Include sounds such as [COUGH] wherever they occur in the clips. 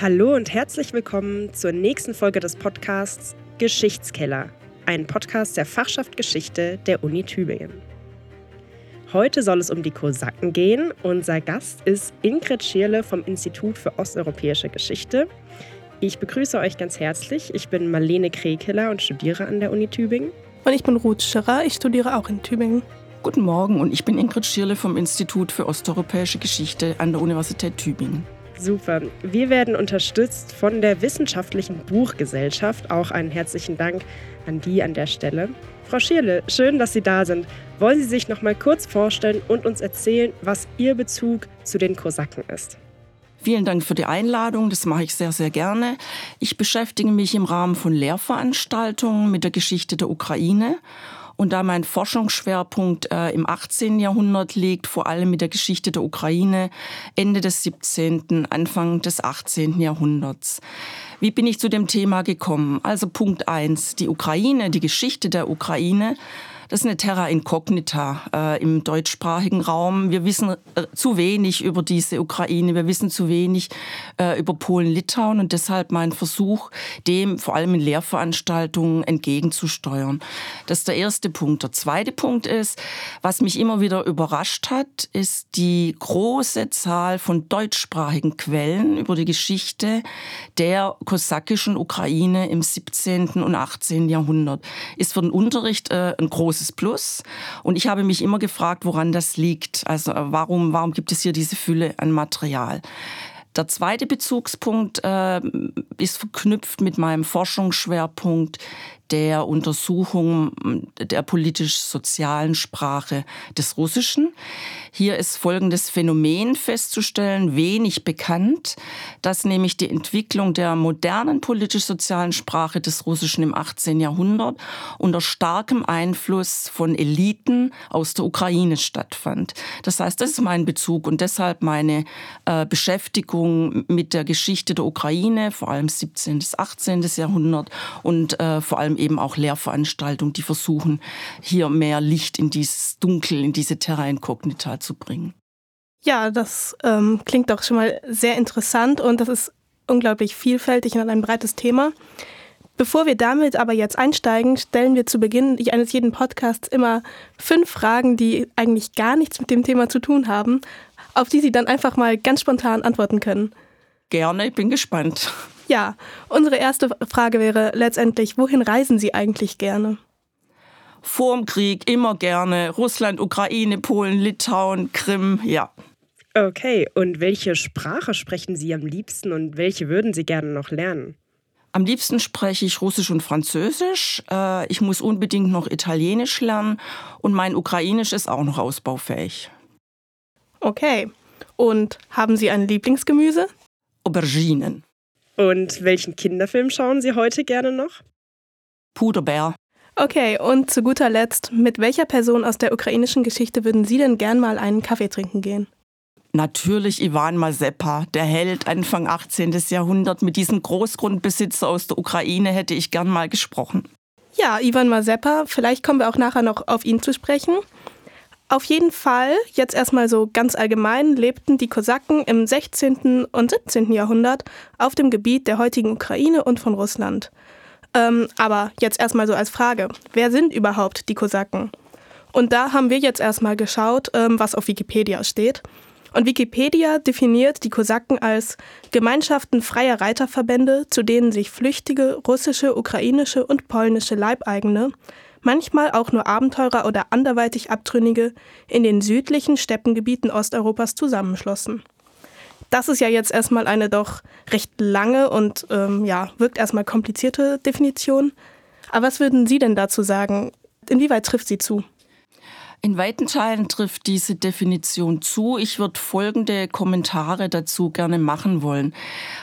Hallo und herzlich willkommen zur nächsten Folge des Podcasts Geschichtskeller, ein Podcast der Fachschaft Geschichte der Uni Tübingen. Heute soll es um die Kosaken gehen. Unser Gast ist Ingrid Schierle vom Institut für Osteuropäische Geschichte. Ich begrüße euch ganz herzlich. Ich bin Marlene Krekeler und studiere an der Uni Tübingen. Und ich bin Ruth Schirrer, ich studiere auch in Tübingen. Guten Morgen und ich bin Ingrid Schierle vom Institut für Osteuropäische Geschichte an der Universität Tübingen. Super. Wir werden unterstützt von der Wissenschaftlichen Buchgesellschaft. Auch einen herzlichen Dank an die an der Stelle. Frau Schierle, schön, dass Sie da sind. Wollen Sie sich noch mal kurz vorstellen und uns erzählen, was Ihr Bezug zu den Kosaken ist? Vielen Dank für die Einladung, das mache ich sehr, sehr gerne. Ich beschäftige mich im Rahmen von Lehrveranstaltungen mit der Geschichte der Ukraine und da mein Forschungsschwerpunkt äh, im 18. Jahrhundert liegt, vor allem mit der Geschichte der Ukraine, Ende des 17., Anfang des 18. Jahrhunderts. Wie bin ich zu dem Thema gekommen? Also Punkt eins: Die Ukraine, die Geschichte der Ukraine das ist eine Terra Incognita äh, im deutschsprachigen Raum. Wir wissen äh, zu wenig über diese Ukraine, wir wissen zu wenig äh, über Polen-Litauen und deshalb mein Versuch, dem vor allem in Lehrveranstaltungen entgegenzusteuern. Das ist der erste Punkt. Der zweite Punkt ist, was mich immer wieder überrascht hat, ist die große Zahl von deutschsprachigen Quellen über die Geschichte der kosakischen Ukraine im 17. und 18. Jahrhundert. Ist für den Unterricht äh, ein großes großes Plus. Und ich habe mich immer gefragt, woran das liegt. Also warum, warum gibt es hier diese Fülle an Material? Der zweite Bezugspunkt äh, ist verknüpft mit meinem Forschungsschwerpunkt der Untersuchung der politisch-sozialen Sprache des Russischen. Hier ist folgendes Phänomen festzustellen, wenig bekannt, dass nämlich die Entwicklung der modernen politisch-sozialen Sprache des Russischen im 18. Jahrhundert unter starkem Einfluss von Eliten aus der Ukraine stattfand. Das heißt, das ist mein Bezug und deshalb meine äh, Beschäftigung mit der Geschichte der Ukraine, vor allem 17. bis 18. Jahrhundert und äh, vor allem eben auch Lehrveranstaltungen, die versuchen, hier mehr Licht in dieses Dunkel, in diese Terra Incognita zu bringen. Ja, das ähm, klingt doch schon mal sehr interessant und das ist unglaublich vielfältig und ein breites Thema. Bevor wir damit aber jetzt einsteigen, stellen wir zu Beginn eines jeden Podcasts immer fünf Fragen, die eigentlich gar nichts mit dem Thema zu tun haben, auf die Sie dann einfach mal ganz spontan antworten können. Gerne, ich bin gespannt. Ja, unsere erste Frage wäre letztendlich, wohin reisen Sie eigentlich gerne? Vorm Krieg immer gerne. Russland, Ukraine, Polen, Litauen, Krim, ja. Okay, und welche Sprache sprechen Sie am liebsten und welche würden Sie gerne noch lernen? Am liebsten spreche ich Russisch und Französisch. Äh, ich muss unbedingt noch Italienisch lernen und mein Ukrainisch ist auch noch ausbaufähig. Okay. Und haben Sie ein Lieblingsgemüse? Auberginen. Und welchen Kinderfilm schauen Sie heute gerne noch? Puderbär. Okay, und zu guter Letzt, mit welcher Person aus der ukrainischen Geschichte würden Sie denn gern mal einen Kaffee trinken gehen? Natürlich Ivan Mazepa, der Held Anfang 18. Jahrhundert. Mit diesem Großgrundbesitzer aus der Ukraine hätte ich gern mal gesprochen. Ja, Ivan Mazepa, vielleicht kommen wir auch nachher noch auf ihn zu sprechen. Auf jeden Fall, jetzt erstmal so ganz allgemein, lebten die Kosaken im 16. und 17. Jahrhundert auf dem Gebiet der heutigen Ukraine und von Russland. Ähm, aber jetzt erstmal so als Frage, wer sind überhaupt die Kosaken? Und da haben wir jetzt erstmal geschaut, ähm, was auf Wikipedia steht. Und Wikipedia definiert die Kosaken als Gemeinschaften freier Reiterverbände, zu denen sich flüchtige russische, ukrainische und polnische Leibeigene, manchmal auch nur Abenteurer oder anderweitig Abtrünnige, in den südlichen Steppengebieten Osteuropas zusammenschlossen. Das ist ja jetzt erstmal eine doch recht lange und ähm, ja, wirkt erstmal komplizierte Definition. Aber was würden Sie denn dazu sagen? Inwieweit trifft sie zu? In weiten Teilen trifft diese Definition zu. Ich würde folgende Kommentare dazu gerne machen wollen.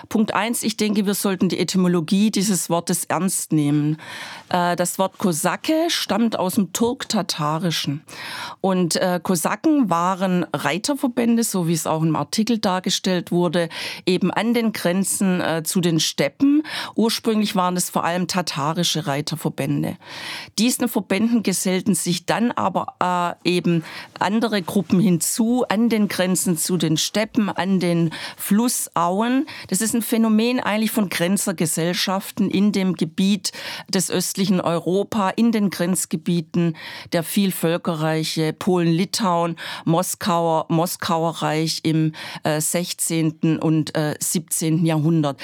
Punkt eins, ich denke, wir sollten die Etymologie dieses Wortes ernst nehmen. Äh, das Wort Kosake stammt aus dem Turk-Tatarischen. Und äh, Kosaken waren Reiterverbände, so wie es auch im Artikel dargestellt wurde, eben an den Grenzen äh, zu den Steppen. Ursprünglich waren es vor allem tatarische Reiterverbände. Diesen Verbänden gesellten sich dann aber eben andere Gruppen hinzu an den Grenzen zu den Steppen, an den Flussauen. Das ist ein Phänomen eigentlich von Grenzergesellschaften in dem Gebiet des östlichen Europa, in den Grenzgebieten der Vielvölkerreiche Polen, Litauen, Moskauer, Moskauer Reich im äh, 16. und äh, 17. Jahrhundert.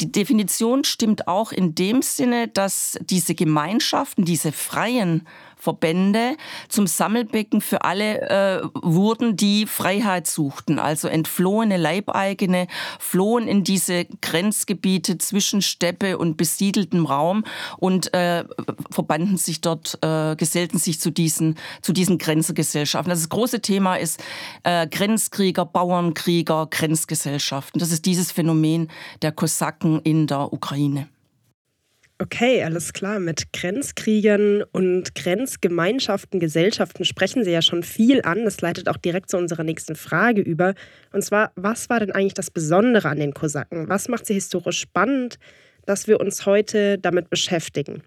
Die Definition stimmt auch in dem Sinne, dass diese Gemeinschaften, diese freien Verbände zum Sammelbecken für alle äh, wurden, die Freiheit suchten. Also entflohene Leibeigene flohen in diese Grenzgebiete zwischen Steppe und besiedeltem Raum und äh, verbanden sich dort, äh, gesellten sich zu diesen, zu diesen Grenzgesellschaften. Das große Thema ist äh, Grenzkrieger, Bauernkrieger, Grenzgesellschaften. Das ist dieses Phänomen der Kosaken in der Ukraine. Okay, alles klar. Mit Grenzkriegern und Grenzgemeinschaften, Gesellschaften sprechen Sie ja schon viel an. Das leitet auch direkt zu unserer nächsten Frage über. Und zwar, was war denn eigentlich das Besondere an den Kosaken? Was macht sie historisch spannend, dass wir uns heute damit beschäftigen?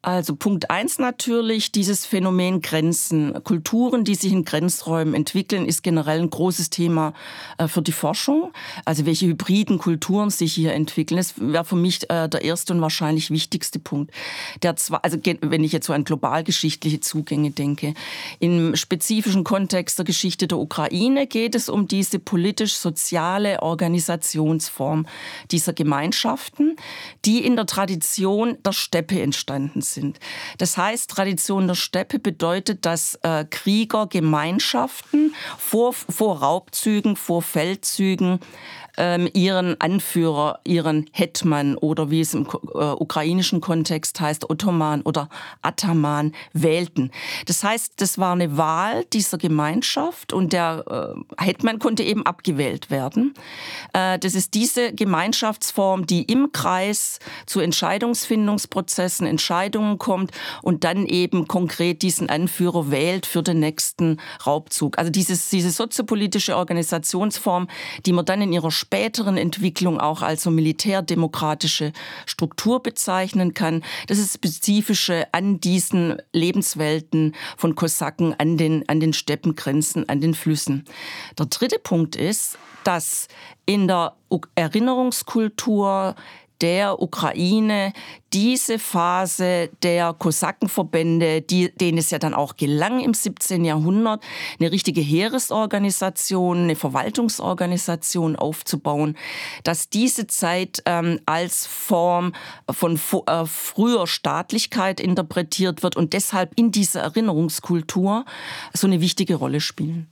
Also Punkt eins natürlich, dieses Phänomen Grenzen. Kulturen, die sich in Grenzräumen entwickeln, ist generell ein großes Thema äh, für die Forschung. Also welche hybriden Kulturen sich hier entwickeln, das wäre für mich äh, der erste und wahrscheinlich wichtigste Punkt. Der zwar, also wenn ich jetzt so an globalgeschichtliche Zugänge denke. Im spezifischen Kontext der Geschichte der Ukraine geht es um diese politisch-soziale Organisationsform dieser Gemeinschaften, die in der Tradition der Steppe entstanden sind. Das heißt, Tradition der Steppe bedeutet, dass äh, Krieger Gemeinschaften vor, vor Raubzügen, vor Feldzügen ähm, ihren Anführer, ihren Hetman oder wie es im äh, ukrainischen Kontext heißt, Ottoman oder Ataman wählten. Das heißt, das war eine Wahl dieser Gemeinschaft und der äh, Hetman konnte eben abgewählt werden. Äh, das ist diese Gemeinschaftsform, die im Kreis zu Entscheidungsfindungsprozessen, Entscheidungen kommt und dann eben konkret diesen Anführer wählt für den nächsten Raubzug. Also dieses, diese soziopolitische Organisationsform, die man dann in ihrer späteren Entwicklung auch als so militärdemokratische Struktur bezeichnen kann. Das ist spezifische an diesen Lebenswelten von Kosaken, an den, an den Steppengrenzen, an den Flüssen. Der dritte Punkt ist, dass in der Erinnerungskultur der Ukraine diese Phase der Kosakenverbände, die, denen es ja dann auch gelang im 17. Jahrhundert, eine richtige Heeresorganisation, eine Verwaltungsorganisation aufzubauen, dass diese Zeit ähm, als Form von äh, früher Staatlichkeit interpretiert wird und deshalb in dieser Erinnerungskultur so eine wichtige Rolle spielen.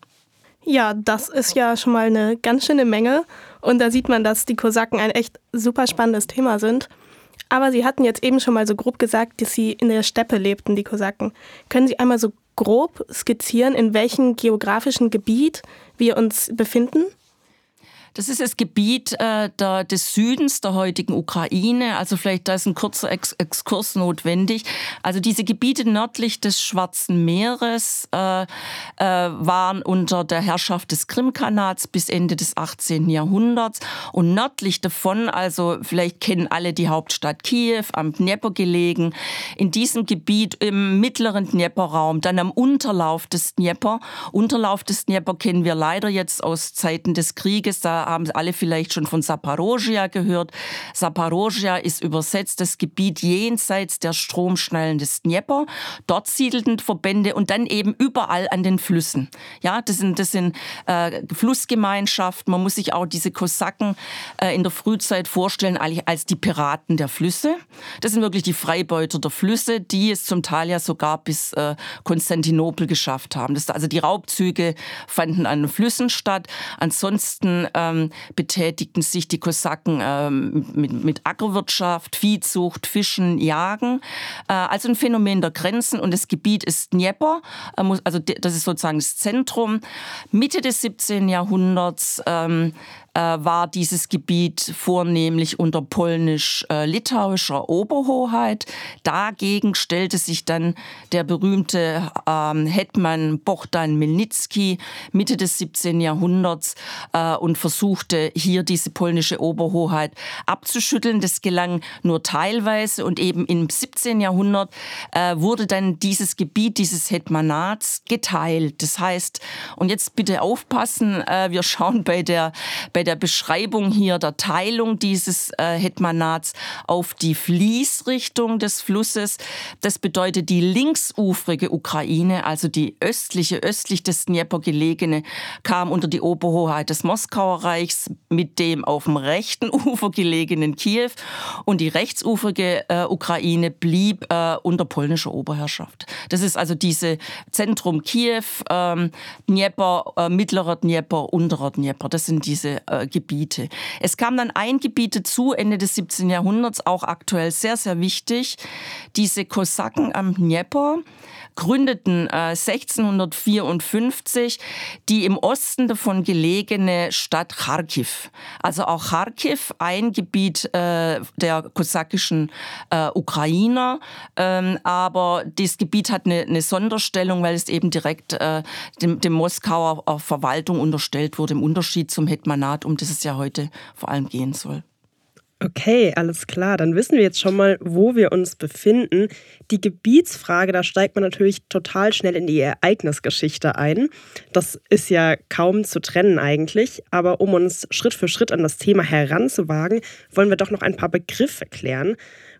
Ja, das ist ja schon mal eine ganz schöne Menge. Und da sieht man, dass die Kosaken ein echt super spannendes Thema sind. Aber Sie hatten jetzt eben schon mal so grob gesagt, dass Sie in der Steppe lebten, die Kosaken. Können Sie einmal so grob skizzieren, in welchem geografischen Gebiet wir uns befinden? Das ist das Gebiet äh, der, des Südens der heutigen Ukraine. Also vielleicht da ist ein kurzer Ex Exkurs notwendig. Also diese Gebiete nördlich des Schwarzen Meeres äh, äh, waren unter der Herrschaft des Krimkanats bis Ende des 18. Jahrhunderts. Und nördlich davon, also vielleicht kennen alle die Hauptstadt Kiew, am Dnieper gelegen. In diesem Gebiet im mittleren Dnieperraum, dann am Unterlauf des Dnieper. Unterlauf des Dnieper kennen wir leider jetzt aus Zeiten des Krieges. Da haben alle vielleicht schon von Saparojia gehört. Saparojia ist übersetzt das Gebiet jenseits der Stromschnellen des Dnieper. Dort siedelten Verbände und dann eben überall an den Flüssen. Ja, das sind, das sind äh, Flussgemeinschaften. Man muss sich auch diese Kosaken äh, in der Frühzeit vorstellen als die Piraten der Flüsse. Das sind wirklich die Freibeuter der Flüsse, die es zum Teil ja sogar bis äh, Konstantinopel geschafft haben. Das, also die Raubzüge fanden an den Flüssen statt. Ansonsten ähm, ähm, betätigten sich die Kosaken ähm, mit, mit Ackerwirtschaft, Viehzucht, Fischen, Jagen. Äh, also ein Phänomen der Grenzen und das Gebiet ist Dnieper, äh, also das ist sozusagen das Zentrum. Mitte des 17. Jahrhunderts ähm, äh, war dieses Gebiet vornehmlich unter polnisch-litauischer Oberhoheit. Dagegen stellte sich dann der berühmte ähm, Hetman Bohdan Milnicki Mitte des 17. Jahrhunderts äh, und versuchte hier diese polnische Oberhoheit abzuschütteln. Das gelang nur teilweise und eben im 17. Jahrhundert äh, wurde dann dieses Gebiet dieses Hetmanats geteilt. Das heißt, und jetzt bitte aufpassen, äh, wir schauen bei der, bei der Beschreibung hier der Teilung dieses äh, Hetmanats auf die Fließrichtung des Flusses. Das bedeutet die linksufrige Ukraine, also die östliche, östlich des Dnieper gelegene, kam unter die Oberhoheit des Moskauer Reichs mit dem auf dem rechten Ufer gelegenen Kiew und die rechtsufrige äh, Ukraine blieb äh, unter polnischer Oberherrschaft. Das ist also diese Zentrum Kiew, ähm, Dnieper, äh, mittlerer Dnieper, unterer Dnieper. Das sind diese äh, Gebiete. Es kam dann ein Gebiet dazu, Ende des 17. Jahrhunderts, auch aktuell sehr, sehr wichtig. Diese Kosaken am Dnieper gründeten äh, 1654 die im Osten davon gelegene Stadt Kharkiv. Also auch Kharkiv, ein Gebiet äh, der kosakischen äh, Ukrainer, ähm, aber das Gebiet hat eine, eine, Sonderstellung, weil es eben direkt äh, dem, dem Moskauer äh, Verwaltung unterstellt wurde, im Unterschied zum Hetmanat, um das es ja heute vor allem gehen soll. Okay, alles klar. Dann wissen wir jetzt schon mal, wo wir uns befinden. Die Gebietsfrage, da steigt man natürlich total schnell in die Ereignisgeschichte ein. Das ist ja kaum zu trennen eigentlich. Aber um uns Schritt für Schritt an das Thema heranzuwagen, wollen wir doch noch ein paar Begriffe klären.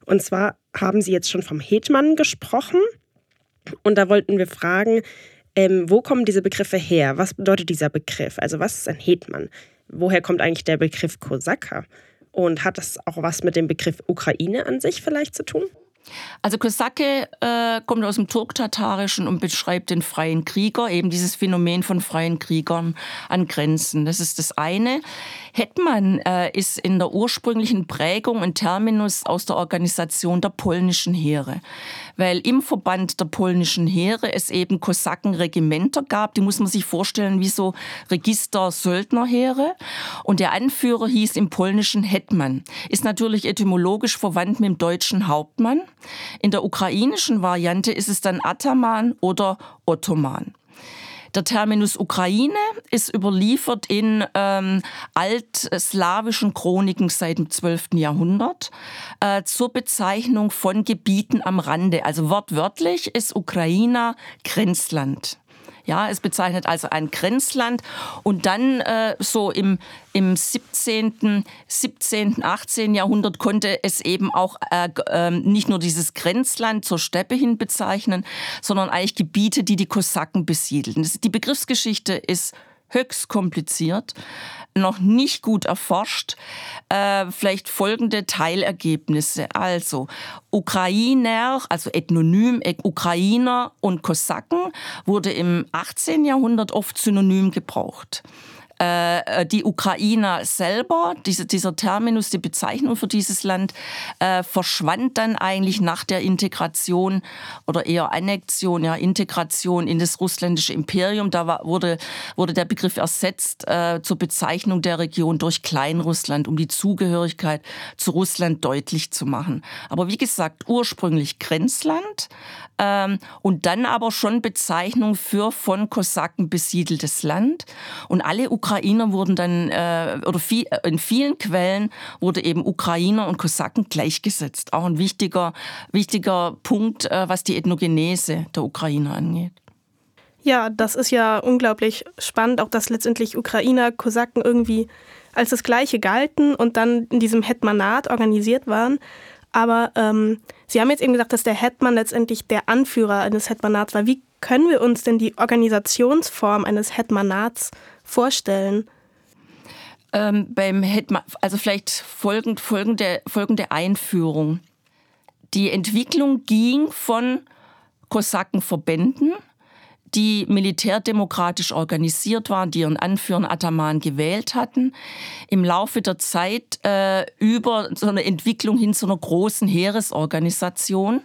Und zwar haben Sie jetzt schon vom Hetman gesprochen. Und da wollten wir fragen, ähm, wo kommen diese Begriffe her? Was bedeutet dieser Begriff? Also was ist ein Hetman? Woher kommt eigentlich der Begriff Kosaker? Und hat das auch was mit dem Begriff Ukraine an sich vielleicht zu tun? Also Kosake äh, kommt aus dem Turktatarischen und beschreibt den freien Krieger, eben dieses Phänomen von freien Kriegern an Grenzen. Das ist das eine. Hetman äh, ist in der ursprünglichen Prägung ein Terminus aus der Organisation der polnischen Heere. Weil im Verband der polnischen Heere es eben Kosakenregimenter gab, die muss man sich vorstellen wie so Register-Söldnerheere. Und der Anführer hieß im polnischen Hetman. Ist natürlich etymologisch verwandt mit dem deutschen Hauptmann. In der ukrainischen Variante ist es dann Ataman oder Ottoman. Der Terminus Ukraine ist überliefert in ähm, altslawischen Chroniken seit dem 12. Jahrhundert äh, zur Bezeichnung von Gebieten am Rande. Also wortwörtlich ist Ukraina Grenzland. Ja, es bezeichnet also ein Grenzland. Und dann äh, so im, im 17., 17., 18. Jahrhundert konnte es eben auch äh, äh, nicht nur dieses Grenzland zur Steppe hin bezeichnen, sondern eigentlich Gebiete, die die Kosaken besiedelten. Die Begriffsgeschichte ist höchst kompliziert, noch nicht gut erforscht. Äh, vielleicht folgende Teilergebnisse. Also Ukrainer, also Ethnonym, Ukrainer und Kosaken wurde im 18. Jahrhundert oft synonym gebraucht. Äh, die Ukrainer selber, diese, dieser Terminus, die Bezeichnung für dieses Land, äh, verschwand dann eigentlich nach der Integration oder eher Annexion, ja, Integration in das russländische Imperium. Da war, wurde, wurde der Begriff ersetzt äh, zur Bezeichnung der Region durch Kleinrussland, um die Zugehörigkeit zu Russland deutlich zu machen. Aber wie gesagt, ursprünglich Grenzland ähm, und dann aber schon Bezeichnung für von Kosaken besiedeltes Land. Und alle Ukrainer Ukrainer wurden dann, äh, oder viel, äh, in vielen Quellen wurde eben Ukrainer und Kosaken gleichgesetzt. Auch ein wichtiger, wichtiger Punkt, äh, was die Ethnogenese der Ukrainer angeht. Ja, das ist ja unglaublich spannend, auch dass letztendlich Ukrainer, Kosaken irgendwie als das Gleiche galten und dann in diesem Hetmanat organisiert waren. Aber ähm, Sie haben jetzt eben gesagt, dass der Hetman letztendlich der Anführer eines Hetmanats war. Wie können wir uns denn die Organisationsform eines Hetmanats vorstellen? Ähm, beim Hetman, also vielleicht folgend, folgende, folgende Einführung. Die Entwicklung ging von Kosakenverbänden, die militärdemokratisch organisiert waren, die ihren Anführer Ataman gewählt hatten, im Laufe der Zeit äh, über so eine Entwicklung hin zu einer großen Heeresorganisation,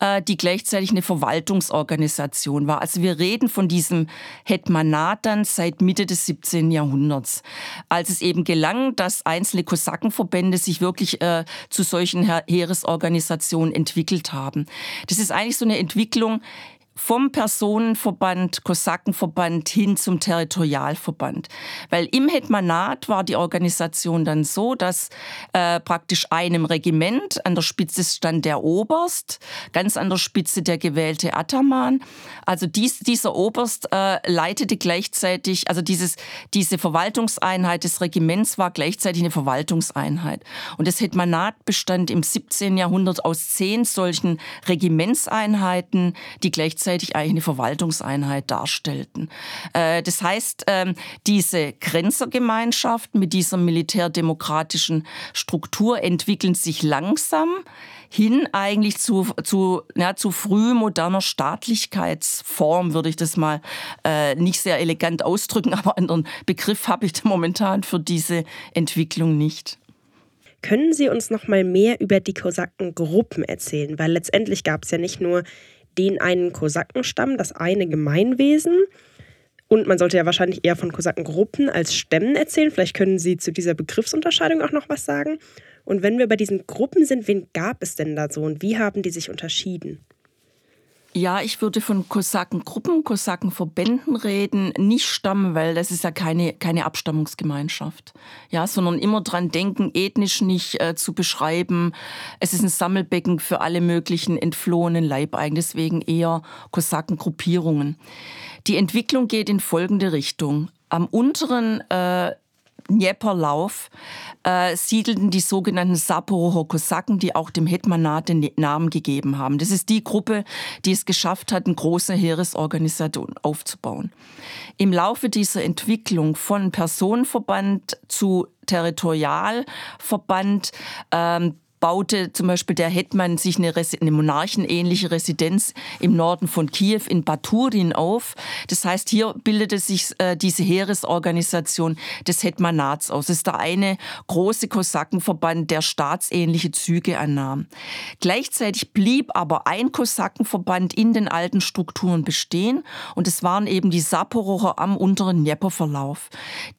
äh, die gleichzeitig eine Verwaltungsorganisation war. Also wir reden von diesem Hetmanat dann seit Mitte des 17. Jahrhunderts, als es eben gelang, dass einzelne Kosakenverbände sich wirklich äh, zu solchen Heeresorganisationen entwickelt haben. Das ist eigentlich so eine Entwicklung, vom Personenverband, Kosakenverband hin zum Territorialverband. Weil im Hetmanat war die Organisation dann so, dass äh, praktisch einem Regiment an der Spitze stand der Oberst, ganz an der Spitze der gewählte Ataman. Also dies, dieser Oberst äh, leitete gleichzeitig, also dieses, diese Verwaltungseinheit des Regiments war gleichzeitig eine Verwaltungseinheit. Und das Hetmanat bestand im 17. Jahrhundert aus zehn solchen Regimentseinheiten, die gleichzeitig gleichzeitig eigentlich eine Verwaltungseinheit darstellten. Äh, das heißt, ähm, diese Grenzergemeinschaft mit dieser militärdemokratischen Struktur entwickeln sich langsam hin eigentlich zu, zu, ja, zu früh moderner Staatlichkeitsform, würde ich das mal äh, nicht sehr elegant ausdrücken, [LAUGHS] aber anderen Begriff habe ich momentan für diese Entwicklung nicht. Können Sie uns noch mal mehr über die Kosakengruppen erzählen? Weil letztendlich gab es ja nicht nur den einen Kosakenstamm, das eine Gemeinwesen. Und man sollte ja wahrscheinlich eher von Kosakengruppen als Stämmen erzählen. Vielleicht können Sie zu dieser Begriffsunterscheidung auch noch was sagen. Und wenn wir bei diesen Gruppen sind, wen gab es denn da so und wie haben die sich unterschieden? Ja, ich würde von Kosakengruppen, Kosakenverbänden reden, nicht stammen, weil das ist ja keine, keine Abstammungsgemeinschaft. Ja, sondern immer dran denken, ethnisch nicht äh, zu beschreiben. Es ist ein Sammelbecken für alle möglichen entflohenen Leibeigen, deswegen eher Kosakengruppierungen. Die Entwicklung geht in folgende Richtung. Am unteren äh, Dnieperlauf äh, siedelten die sogenannten Saporocher Kosaken, die auch dem Hetmanat den Namen gegeben haben. Das ist die Gruppe, die es geschafft hat, eine große Heeresorganisation aufzubauen. Im Laufe dieser Entwicklung von Personenverband zu Territorialverband ähm, baute zum Beispiel der Hetman sich eine, eine monarchenähnliche Residenz im Norden von Kiew in Baturin auf. Das heißt, hier bildete sich äh, diese Heeresorganisation des Hetmanats aus. Das ist der eine große Kosakenverband, der staatsähnliche Züge annahm. Gleichzeitig blieb aber ein Kosakenverband in den alten Strukturen bestehen und es waren eben die Saporocher am unteren Dnieperverlauf,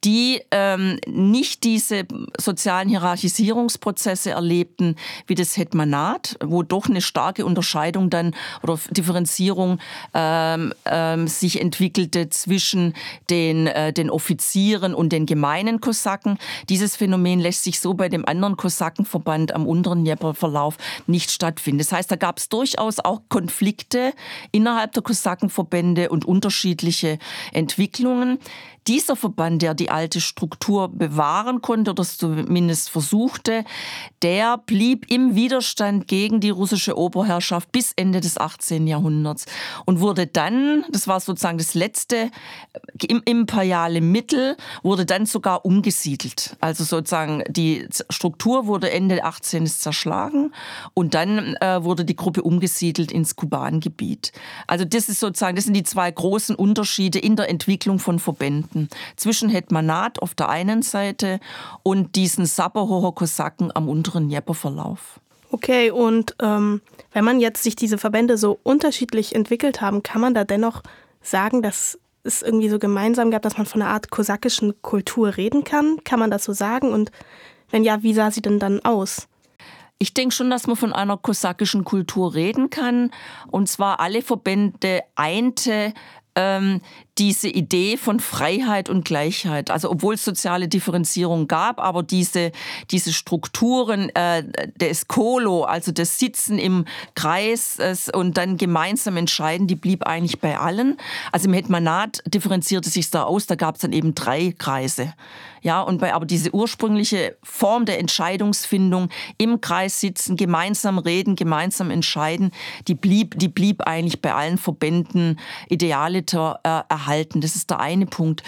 die ähm, nicht diese sozialen Hierarchisierungsprozesse erlebten, wie das Hetmanat, wo doch eine starke Unterscheidung dann oder Differenzierung ähm, ähm, sich entwickelte zwischen den, äh, den Offizieren und den gemeinen Kosaken. Dieses Phänomen lässt sich so bei dem anderen Kosakenverband am unteren Dnieperverlauf nicht stattfinden. Das heißt, da gab es durchaus auch Konflikte innerhalb der Kosakenverbände und unterschiedliche Entwicklungen dieser Verband, der die alte Struktur bewahren konnte oder zumindest versuchte, der blieb im Widerstand gegen die russische Oberherrschaft bis Ende des 18. Jahrhunderts und wurde dann, das war sozusagen das letzte äh, imperiale Mittel, wurde dann sogar umgesiedelt. Also sozusagen die Struktur wurde Ende 18. zerschlagen und dann äh, wurde die Gruppe umgesiedelt ins Kubangebiet. Also das ist sozusagen, das sind die zwei großen Unterschiede in der Entwicklung von Verbänden. Zwischen Hetmanat auf der einen Seite und diesen Sabahoher Kosaken am unteren Dnieperverlauf. Okay, und ähm, wenn man jetzt sich diese Verbände so unterschiedlich entwickelt haben, kann man da dennoch sagen, dass es irgendwie so gemeinsam gab, dass man von einer Art kosakischen Kultur reden kann? Kann man das so sagen? Und wenn ja, wie sah sie denn dann aus? Ich denke schon, dass man von einer kosakischen Kultur reden kann. Und zwar alle Verbände einte ähm, diese Idee von Freiheit und Gleichheit. Also obwohl es soziale Differenzierung gab, aber diese, diese Strukturen äh, des Kolo, also das Sitzen im Kreis äh, und dann gemeinsam entscheiden, die blieb eigentlich bei allen. Also im Hetmanat differenzierte sich da aus, da gab es dann eben drei Kreise. Ja, und bei, aber diese ursprüngliche Form der Entscheidungsfindung im Kreis sitzen, gemeinsam reden, gemeinsam entscheiden, die blieb, die blieb eigentlich bei allen Verbänden idealiter äh, erhalten. Das ist der eine Punkt.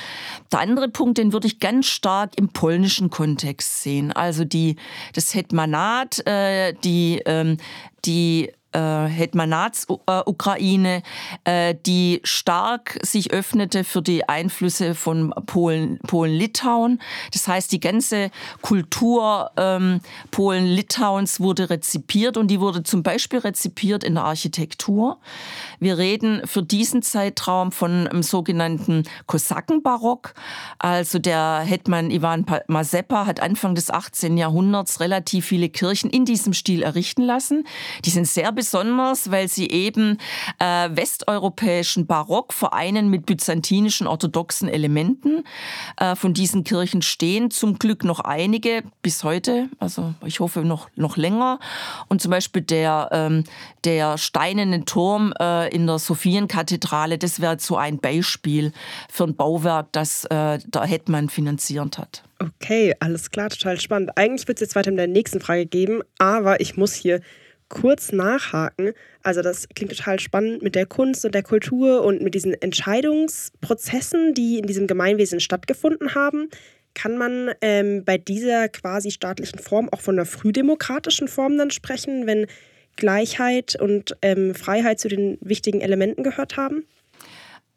Der andere Punkt, den würde ich ganz stark im polnischen Kontext sehen. Also die, das Hetmanat, äh, die, ähm, die äh, Hetmanats-Ukraine, äh, die stark sich öffnete für die Einflüsse von Polen, Polen-Litauen. Das heißt, die ganze Kultur ähm, Polen-Litauens wurde rezipiert und die wurde zum Beispiel rezipiert in der Architektur. Wir reden für diesen Zeitraum von einem sogenannten Kosakenbarock. Also der Hetman Ivan Mazepa hat Anfang des 18. Jahrhunderts relativ viele Kirchen in diesem Stil errichten lassen. Die sind sehr besonders, weil sie eben äh, westeuropäischen Barock vereinen mit byzantinischen orthodoxen Elementen. Äh, von diesen Kirchen stehen zum Glück noch einige bis heute, also ich hoffe noch, noch länger. Und zum Beispiel der, ähm, der steinerne Turm äh, in der Sophienkathedrale, das wäre so ein Beispiel für ein Bauwerk, das äh, der Hetman finanziert hat. Okay, alles klar, total spannend. Eigentlich wird es jetzt weiter mit der nächsten Frage geben, aber ich muss hier kurz nachhaken. Also das klingt total spannend mit der Kunst und der Kultur und mit diesen Entscheidungsprozessen, die in diesem Gemeinwesen stattgefunden haben. Kann man ähm, bei dieser quasi staatlichen Form auch von einer frühdemokratischen Form dann sprechen, wenn Gleichheit und ähm, Freiheit zu den wichtigen Elementen gehört haben?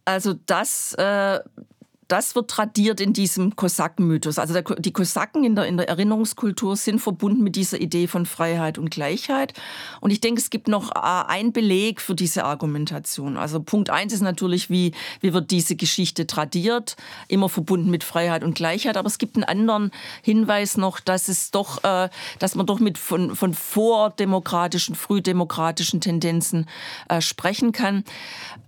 Also das äh, das wird tradiert in diesem Kosakenmythos. Also der, die Kosaken in der, in der Erinnerungskultur sind verbunden mit dieser Idee von Freiheit und Gleichheit. Und ich denke, es gibt noch äh, einen Beleg für diese Argumentation. Also Punkt eins ist natürlich, wie, wie wird diese Geschichte tradiert, immer verbunden mit Freiheit und Gleichheit. Aber es gibt einen anderen Hinweis noch, dass es doch, äh, dass man doch mit von, von vordemokratischen, frühdemokratischen Tendenzen äh, sprechen kann.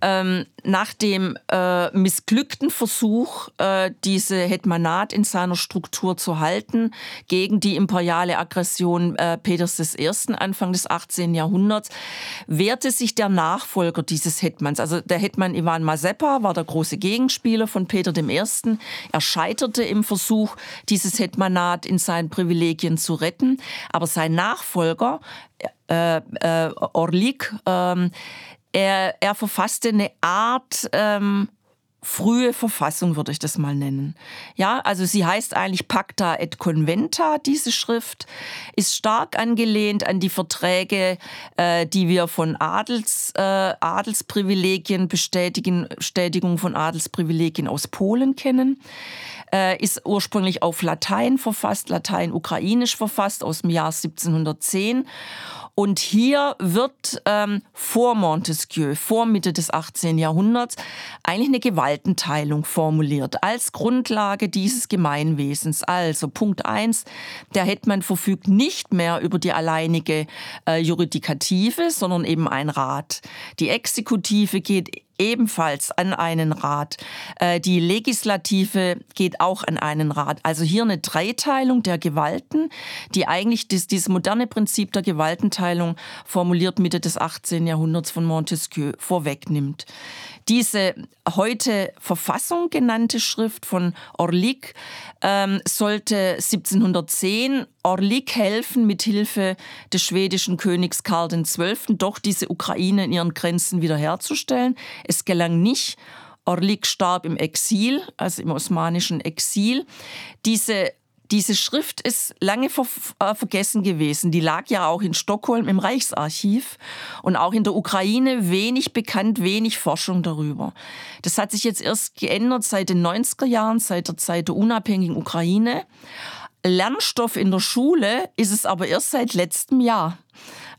Ähm, nach dem äh, missglückten Versuch, Versuch, äh, diese Hetmanat in seiner Struktur zu halten gegen die imperiale Aggression äh, Peters I. Anfang des 18. Jahrhunderts, wehrte sich der Nachfolger dieses Hetmans. Also der Hetman Ivan Mazepa war der große Gegenspieler von Peter I. Er scheiterte im Versuch, dieses Hetmanat in seinen Privilegien zu retten. Aber sein Nachfolger, äh, äh, Orlik, ähm, er, er, verfasste eine Art ähm, frühe Verfassung, würde ich das mal nennen. Ja, also sie heißt eigentlich Pacta et Conventa, diese Schrift, ist stark angelehnt an die Verträge, äh, die wir von Adels, äh, Adelsprivilegien, Bestätigen, Bestätigung von Adelsprivilegien aus Polen kennen. Äh, ist ursprünglich auf Latein verfasst, Latein-Ukrainisch verfasst aus dem Jahr 1710 und hier wird ähm, vor Montesquieu, vor Mitte des 18. Jahrhunderts, eigentlich eine Gewaltenteilung formuliert als Grundlage dieses Gemeinwesens. Also Punkt eins: der Hetman verfügt nicht mehr über die alleinige äh, Juridikative, sondern eben ein Rat. Die Exekutive geht ebenfalls an einen Rat. Äh, die Legislative geht auch an einen Rat. Also hier eine Dreiteilung der Gewalten, die eigentlich dieses moderne Prinzip der Gewaltenteilung formuliert Mitte des 18. Jahrhunderts von Montesquieu vorwegnimmt. Diese heute Verfassung genannte Schrift von Orlik ähm, sollte 1710 Orlik helfen, mit Hilfe des schwedischen Königs Karl XII. doch diese Ukraine in ihren Grenzen wiederherzustellen. Es gelang nicht. Orlik starb im Exil, also im osmanischen Exil. Diese diese Schrift ist lange ver äh, vergessen gewesen. Die lag ja auch in Stockholm im Reichsarchiv und auch in der Ukraine wenig bekannt, wenig Forschung darüber. Das hat sich jetzt erst geändert seit den 90er Jahren, seit der Zeit der unabhängigen Ukraine. Lernstoff in der Schule ist es aber erst seit letztem Jahr.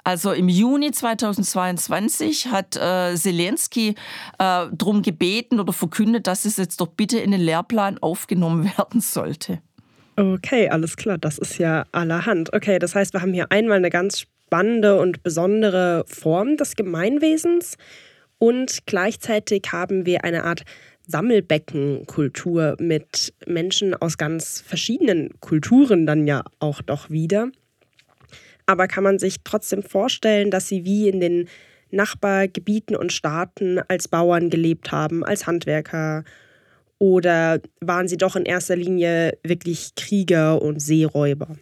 Also im Juni 2022 hat äh, Zelensky äh, darum gebeten oder verkündet, dass es jetzt doch bitte in den Lehrplan aufgenommen [LAUGHS] werden sollte. Okay, alles klar, das ist ja allerhand. Okay, das heißt, wir haben hier einmal eine ganz spannende und besondere Form des Gemeinwesens und gleichzeitig haben wir eine Art Sammelbeckenkultur mit Menschen aus ganz verschiedenen Kulturen dann ja auch doch wieder. Aber kann man sich trotzdem vorstellen, dass sie wie in den Nachbargebieten und Staaten als Bauern gelebt haben, als Handwerker oder waren sie doch in erster Linie wirklich Krieger und Seeräuber?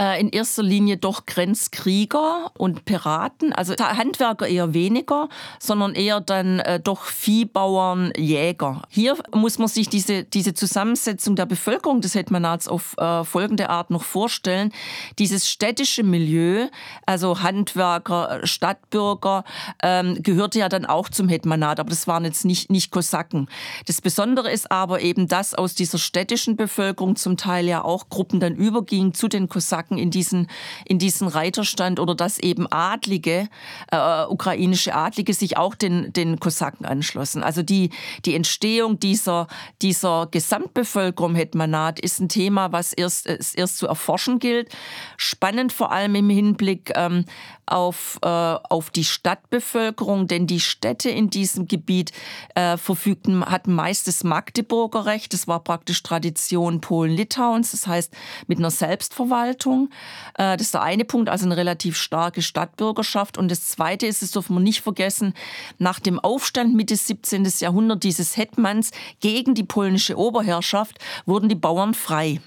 Äh, in erster Linie doch Grenzkrieger und Piraten, also Handwerker eher weniger, sondern eher dann äh, doch Viehbauern, Jäger. Hier muss man sich diese, diese Zusammensetzung der Bevölkerung des Hetmanats auf äh, folgende Art noch vorstellen. Dieses städtische Milieu, also Handwerker, Stadtbürger, ähm, gehörte ja dann auch zum Hetmanat, aber das waren jetzt nicht, nicht Kosaken. Das Besondere ist aber eben, dass aus dieser städtischen Bevölkerung zum Teil ja auch Gruppen dann übergingen zu den Kosaken Kosaken in diesen, in diesen Reiterstand oder dass eben Adlige, äh, ukrainische Adlige sich auch den, den Kosaken anschlossen. Also die, die Entstehung dieser, dieser Gesamtbevölkerung Hetmanat ist ein Thema, was erst, erst zu erforschen gilt. Spannend vor allem im Hinblick ähm, auf, äh, auf die Stadtbevölkerung, denn die Städte in diesem Gebiet äh, verfügten, hatten meist das Magdeburger Recht. Das war praktisch Tradition Polen-Litauens, das heißt mit einer Selbstverwaltung. Äh, das ist der eine Punkt, also eine relativ starke Stadtbürgerschaft. Und das zweite ist, das dürfen wir nicht vergessen, nach dem Aufstand Mitte 17. Jahrhundert dieses Hetmans gegen die polnische Oberherrschaft wurden die Bauern frei.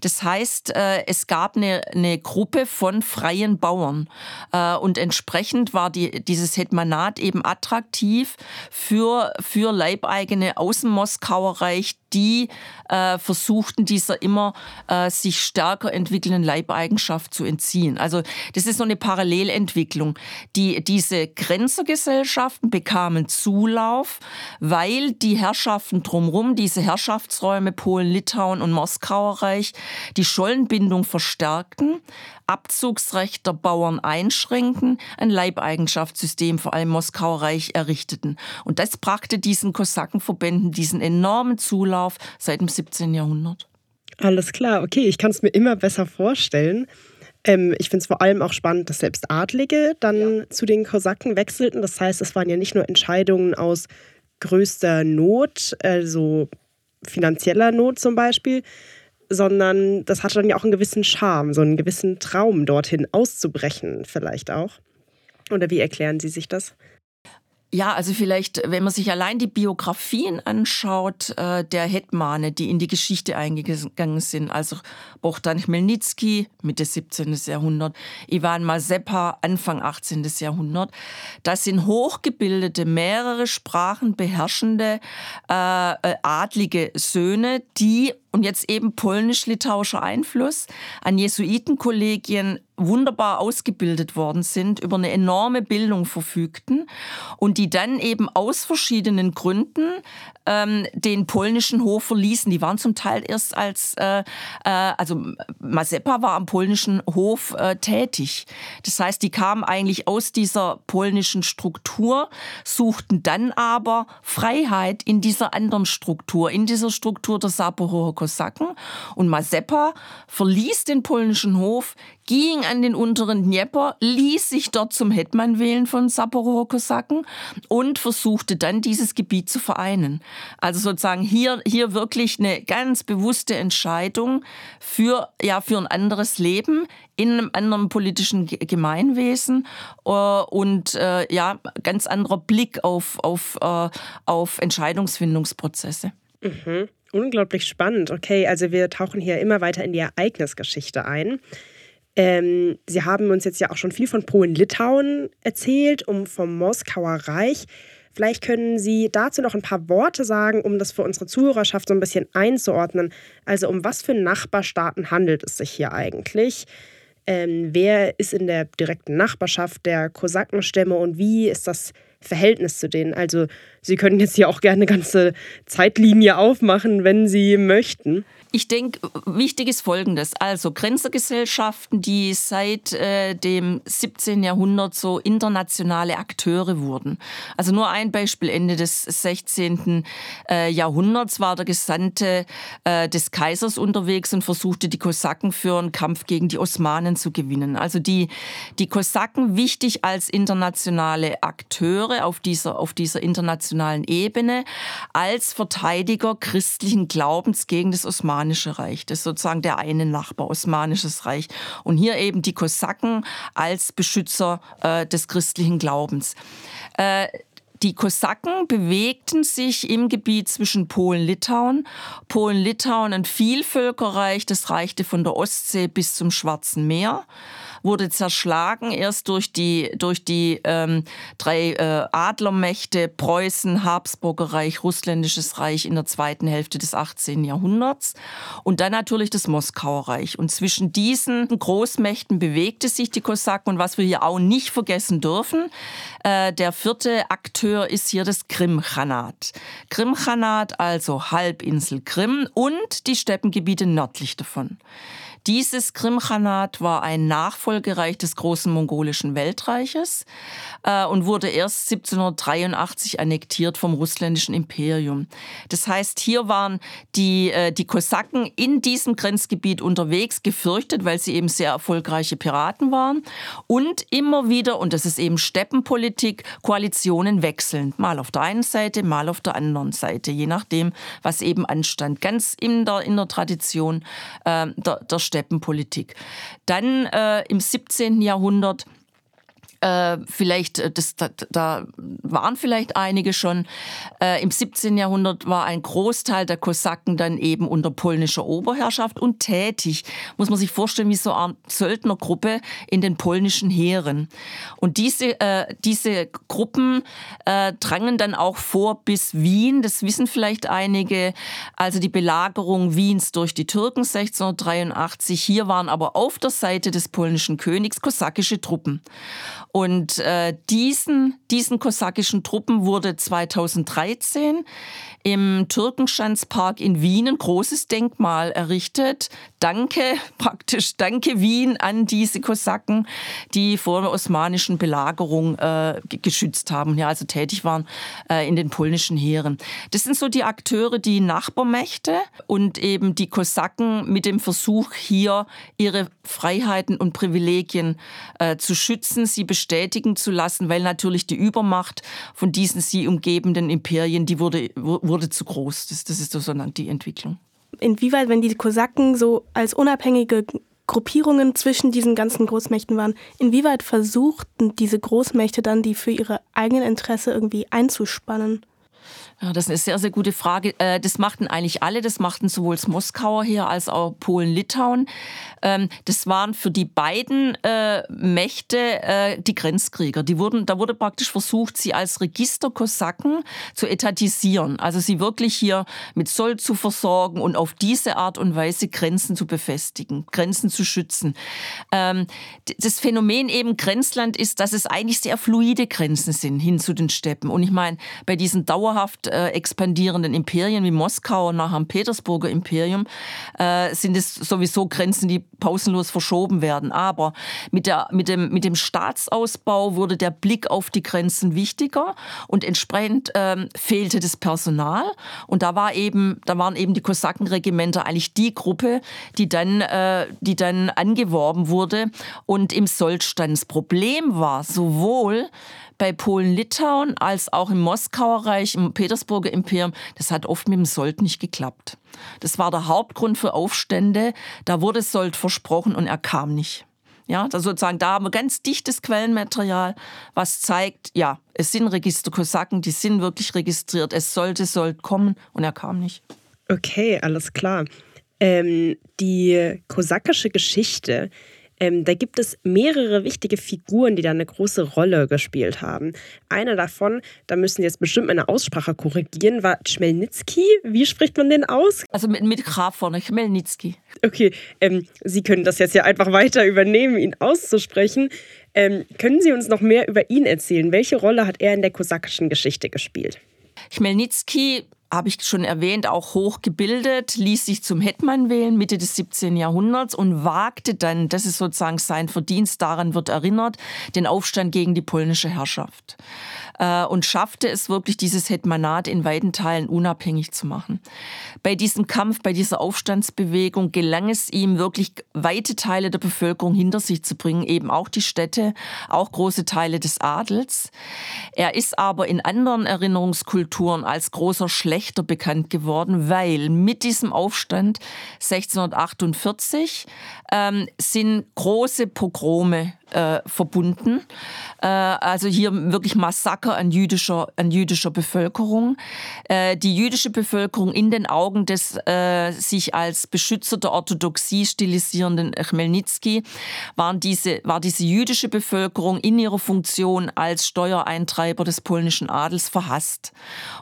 Das heißt, äh, es gab eine, eine Gruppe von freien Bauern äh, und entsprechend war die, dieses Hetmanat eben attraktiv für, für Leibeigene aus dem Moskauer Reich, die äh, versuchten, dieser immer sich stärker entwickelnden Leibeigenschaft zu entziehen. Also das ist so eine Parallelentwicklung. Die, diese Grenzergesellschaften bekamen Zulauf, weil die Herrschaften drumherum, diese Herrschaftsräume Polen, Litauen und Moskauer Reich, die Schollenbindung verstärkten, Abzugsrecht der Bauern einschränken, ein Leibeigenschaftssystem vor allem Moskauer Reich errichteten. Und das brachte diesen Kosakenverbänden diesen enormen Zulauf seit dem 17. Jahrhundert. Alles klar, okay, ich kann es mir immer besser vorstellen. Ähm, ich finde es vor allem auch spannend, dass selbst Adlige dann ja. zu den Kosaken wechselten. Das heißt, es waren ja nicht nur Entscheidungen aus größter Not, also finanzieller Not zum Beispiel, sondern das hatte dann ja auch einen gewissen Charme, so einen gewissen Traum, dorthin auszubrechen, vielleicht auch. Oder wie erklären Sie sich das? Ja, also vielleicht, wenn man sich allein die Biografien anschaut, äh, der Hetmane, die in die Geschichte eingegangen sind, also Bohdan Chmelnytsky, Mitte 17. Jahrhundert, Ivan Mazepa, Anfang 18. Jahrhundert, das sind hochgebildete, mehrere Sprachen beherrschende, äh, äh adlige Söhne, die und jetzt eben polnisch-litauischer Einfluss an Jesuitenkollegien wunderbar ausgebildet worden sind, über eine enorme Bildung verfügten und die dann eben aus verschiedenen Gründen ähm, den polnischen Hof verließen. Die waren zum Teil erst als, äh, äh, also Mazepa war am polnischen Hof äh, tätig. Das heißt, die kamen eigentlich aus dieser polnischen Struktur, suchten dann aber Freiheit in dieser anderen Struktur, in dieser Struktur der Saporower Kosaken. Und Mazepa verließ den polnischen Hof, ging an den unteren Dnieper, ließ sich dort zum Hetman wählen von Saporower Kosaken und versuchte dann dieses Gebiet zu vereinen. Also sozusagen hier, hier wirklich eine ganz bewusste Entscheidung für, ja, für ein anderes Leben in einem anderen politischen Gemeinwesen äh, und äh, ja, ganz anderer Blick auf, auf, äh, auf Entscheidungsfindungsprozesse. Mhm. Unglaublich spannend. Okay, also wir tauchen hier immer weiter in die Ereignisgeschichte ein. Ähm, Sie haben uns jetzt ja auch schon viel von Polen-Litauen erzählt, um vom Moskauer Reich. Vielleicht können Sie dazu noch ein paar Worte sagen, um das für unsere Zuhörerschaft so ein bisschen einzuordnen. Also um was für Nachbarstaaten handelt es sich hier eigentlich? Ähm, wer ist in der direkten Nachbarschaft der Kosakenstämme und wie ist das Verhältnis zu denen? Also Sie können jetzt hier auch gerne eine ganze Zeitlinie aufmachen, wenn Sie möchten. Ich denke, wichtig ist Folgendes. Also Grenzergesellschaften, die seit äh, dem 17. Jahrhundert so internationale Akteure wurden. Also nur ein Beispiel, Ende des 16. Äh, Jahrhunderts war der Gesandte äh, des Kaisers unterwegs und versuchte, die Kosaken für einen Kampf gegen die Osmanen zu gewinnen. Also die, die Kosaken wichtig als internationale Akteure auf dieser, auf dieser internationalen Ebene, als Verteidiger christlichen Glaubens gegen das Osmanen Osmanische Reich. Das ist sozusagen der eine Nachbar, Osmanisches Reich. Und hier eben die Kosaken als Beschützer äh, des christlichen Glaubens. Äh, Die Kosaken bewegten sich im Gebiet zwischen Polen-Litauen. Polen-Litauen ein Vielvölkerreich, das reichte von der Ostsee bis zum Schwarzen Meer wurde zerschlagen erst durch die, durch die ähm, drei äh, Adlermächte Preußen, Habsburger Reich, Russländisches Reich in der zweiten Hälfte des 18. Jahrhunderts und dann natürlich das Moskauer Reich. Und zwischen diesen Großmächten bewegte sich die Kosaken und was wir hier auch nicht vergessen dürfen, äh, der vierte Akteur ist hier das Krimkhanat. Krimkhanat, also Halbinsel Krim und die Steppengebiete nördlich davon. Dieses Krimkhanat war ein Nachfolgereich des großen mongolischen Weltreiches äh, und wurde erst 1783 annektiert vom russländischen Imperium. Das heißt, hier waren die, äh, die Kosaken in diesem Grenzgebiet unterwegs, gefürchtet, weil sie eben sehr erfolgreiche Piraten waren und immer wieder, und das ist eben Steppenpolitik, Koalitionen wechseln. Mal auf der einen Seite, mal auf der anderen Seite, je nachdem, was eben anstand. Ganz in der, in der Tradition äh, der, der Steppenpolitik. Dann äh, im 17. Jahrhundert äh, vielleicht, äh, das, da, da, waren vielleicht einige schon. Äh, Im 17. Jahrhundert war ein Großteil der Kosaken dann eben unter polnischer Oberherrschaft und tätig. Muss man sich vorstellen, wie so eine Söldnergruppe in den polnischen Heeren. Und diese, äh, diese Gruppen äh, drangen dann auch vor bis Wien. Das wissen vielleicht einige. Also die Belagerung Wiens durch die Türken 1683. Hier waren aber auf der Seite des polnischen Königs kosakische Truppen. Und äh, diesen, diesen kosakischen Truppen wurde 2013 im Türkenschanzpark in Wien ein großes Denkmal errichtet. Danke, [LAUGHS] praktisch danke Wien an diese Kosaken, die vor der osmanischen Belagerung äh, geschützt haben, ja, also tätig waren äh, in den polnischen Heeren. Das sind so die Akteure, die Nachbarmächte und eben die Kosaken mit dem Versuch, hier ihre Freiheiten und Privilegien äh, zu schützen, sie bestätigen zu lassen, weil natürlich die Übermacht von diesen sie umgebenden Imperien, die wurde, wurde zu groß. Das, das ist so die Entwicklung. Inwieweit, wenn die Kosaken so als unabhängige Gruppierungen zwischen diesen ganzen Großmächten waren, inwieweit versuchten diese Großmächte dann, die für ihre eigenen Interesse irgendwie einzuspannen? Ja, das ist eine sehr, sehr gute Frage. Äh, das machten eigentlich alle. Das machten sowohl das Moskauer Heer als auch Polen-Litauen. Ähm, das waren für die beiden äh, Mächte äh, die Grenzkrieger. Die wurden, da wurde praktisch versucht, sie als Registerkosaken zu etatisieren. Also sie wirklich hier mit Soll zu versorgen und auf diese Art und Weise Grenzen zu befestigen, Grenzen zu schützen. Ähm, das Phänomen eben Grenzland ist, dass es eigentlich sehr fluide Grenzen sind hin zu den Steppen. Und ich meine, bei diesen dauerhaft äh, expandierenden Imperien wie Moskau und nachher dem Petersburger Imperium äh, sind es sowieso Grenzen, die pausenlos verschoben werden. Aber mit, der, mit, dem, mit dem Staatsausbau wurde der Blick auf die Grenzen wichtiger und entsprechend ähm, fehlte das Personal. Und da, war eben, da waren eben die Kosakenregimenter eigentlich die Gruppe, die dann, äh, die dann angeworben wurde und im Sold stand. Das Problem war sowohl bei Polen-Litauen als auch im Moskauer Reich, im Petersburger Imperium, das hat oft mit dem Sold nicht geklappt. Das war der Hauptgrund für Aufstände. Da wurde Sold versprochen und er kam nicht. Ja, da sozusagen, da haben wir ganz dichtes Quellenmaterial, was zeigt, ja, es sind Registerkosaken, die sind wirklich registriert. Es sollte Sold kommen und er kam nicht. Okay, alles klar. Ähm, die kosakische Geschichte, ähm, da gibt es mehrere wichtige Figuren, die da eine große Rolle gespielt haben. Eine davon, da müssen Sie jetzt bestimmt meine Aussprache korrigieren, war Chmelnitsky. Wie spricht man den aus? Also mit, mit Graf vorne, Chmelnitsky. Okay, ähm, Sie können das jetzt ja einfach weiter übernehmen, ihn auszusprechen. Ähm, können Sie uns noch mehr über ihn erzählen? Welche Rolle hat er in der kosakischen Geschichte gespielt? Chmelnitsky habe ich schon erwähnt, auch hochgebildet, ließ sich zum Hetman wählen Mitte des 17. Jahrhunderts und wagte dann, das ist sozusagen sein Verdienst, daran wird erinnert, den Aufstand gegen die polnische Herrschaft. Äh, und schaffte es wirklich, dieses Hetmanat in weiten Teilen unabhängig zu machen. Bei diesem Kampf, bei dieser Aufstandsbewegung gelang es ihm wirklich, weite Teile der Bevölkerung hinter sich zu bringen, eben auch die Städte, auch große Teile des Adels. Er ist aber in anderen Erinnerungskulturen als großer Schlechter bekannt geworden, weil mit diesem Aufstand 1648 ähm, sind große Pogrome äh, verbunden. Äh, also hier wirklich Massaker an jüdischer, an jüdischer Bevölkerung. Äh, die jüdische Bevölkerung in den Augen des äh, sich als Beschützer der Orthodoxie stilisierenden Chmelnytsky waren diese, war diese jüdische Bevölkerung in ihrer Funktion als Steuereintreiber des polnischen Adels verhasst.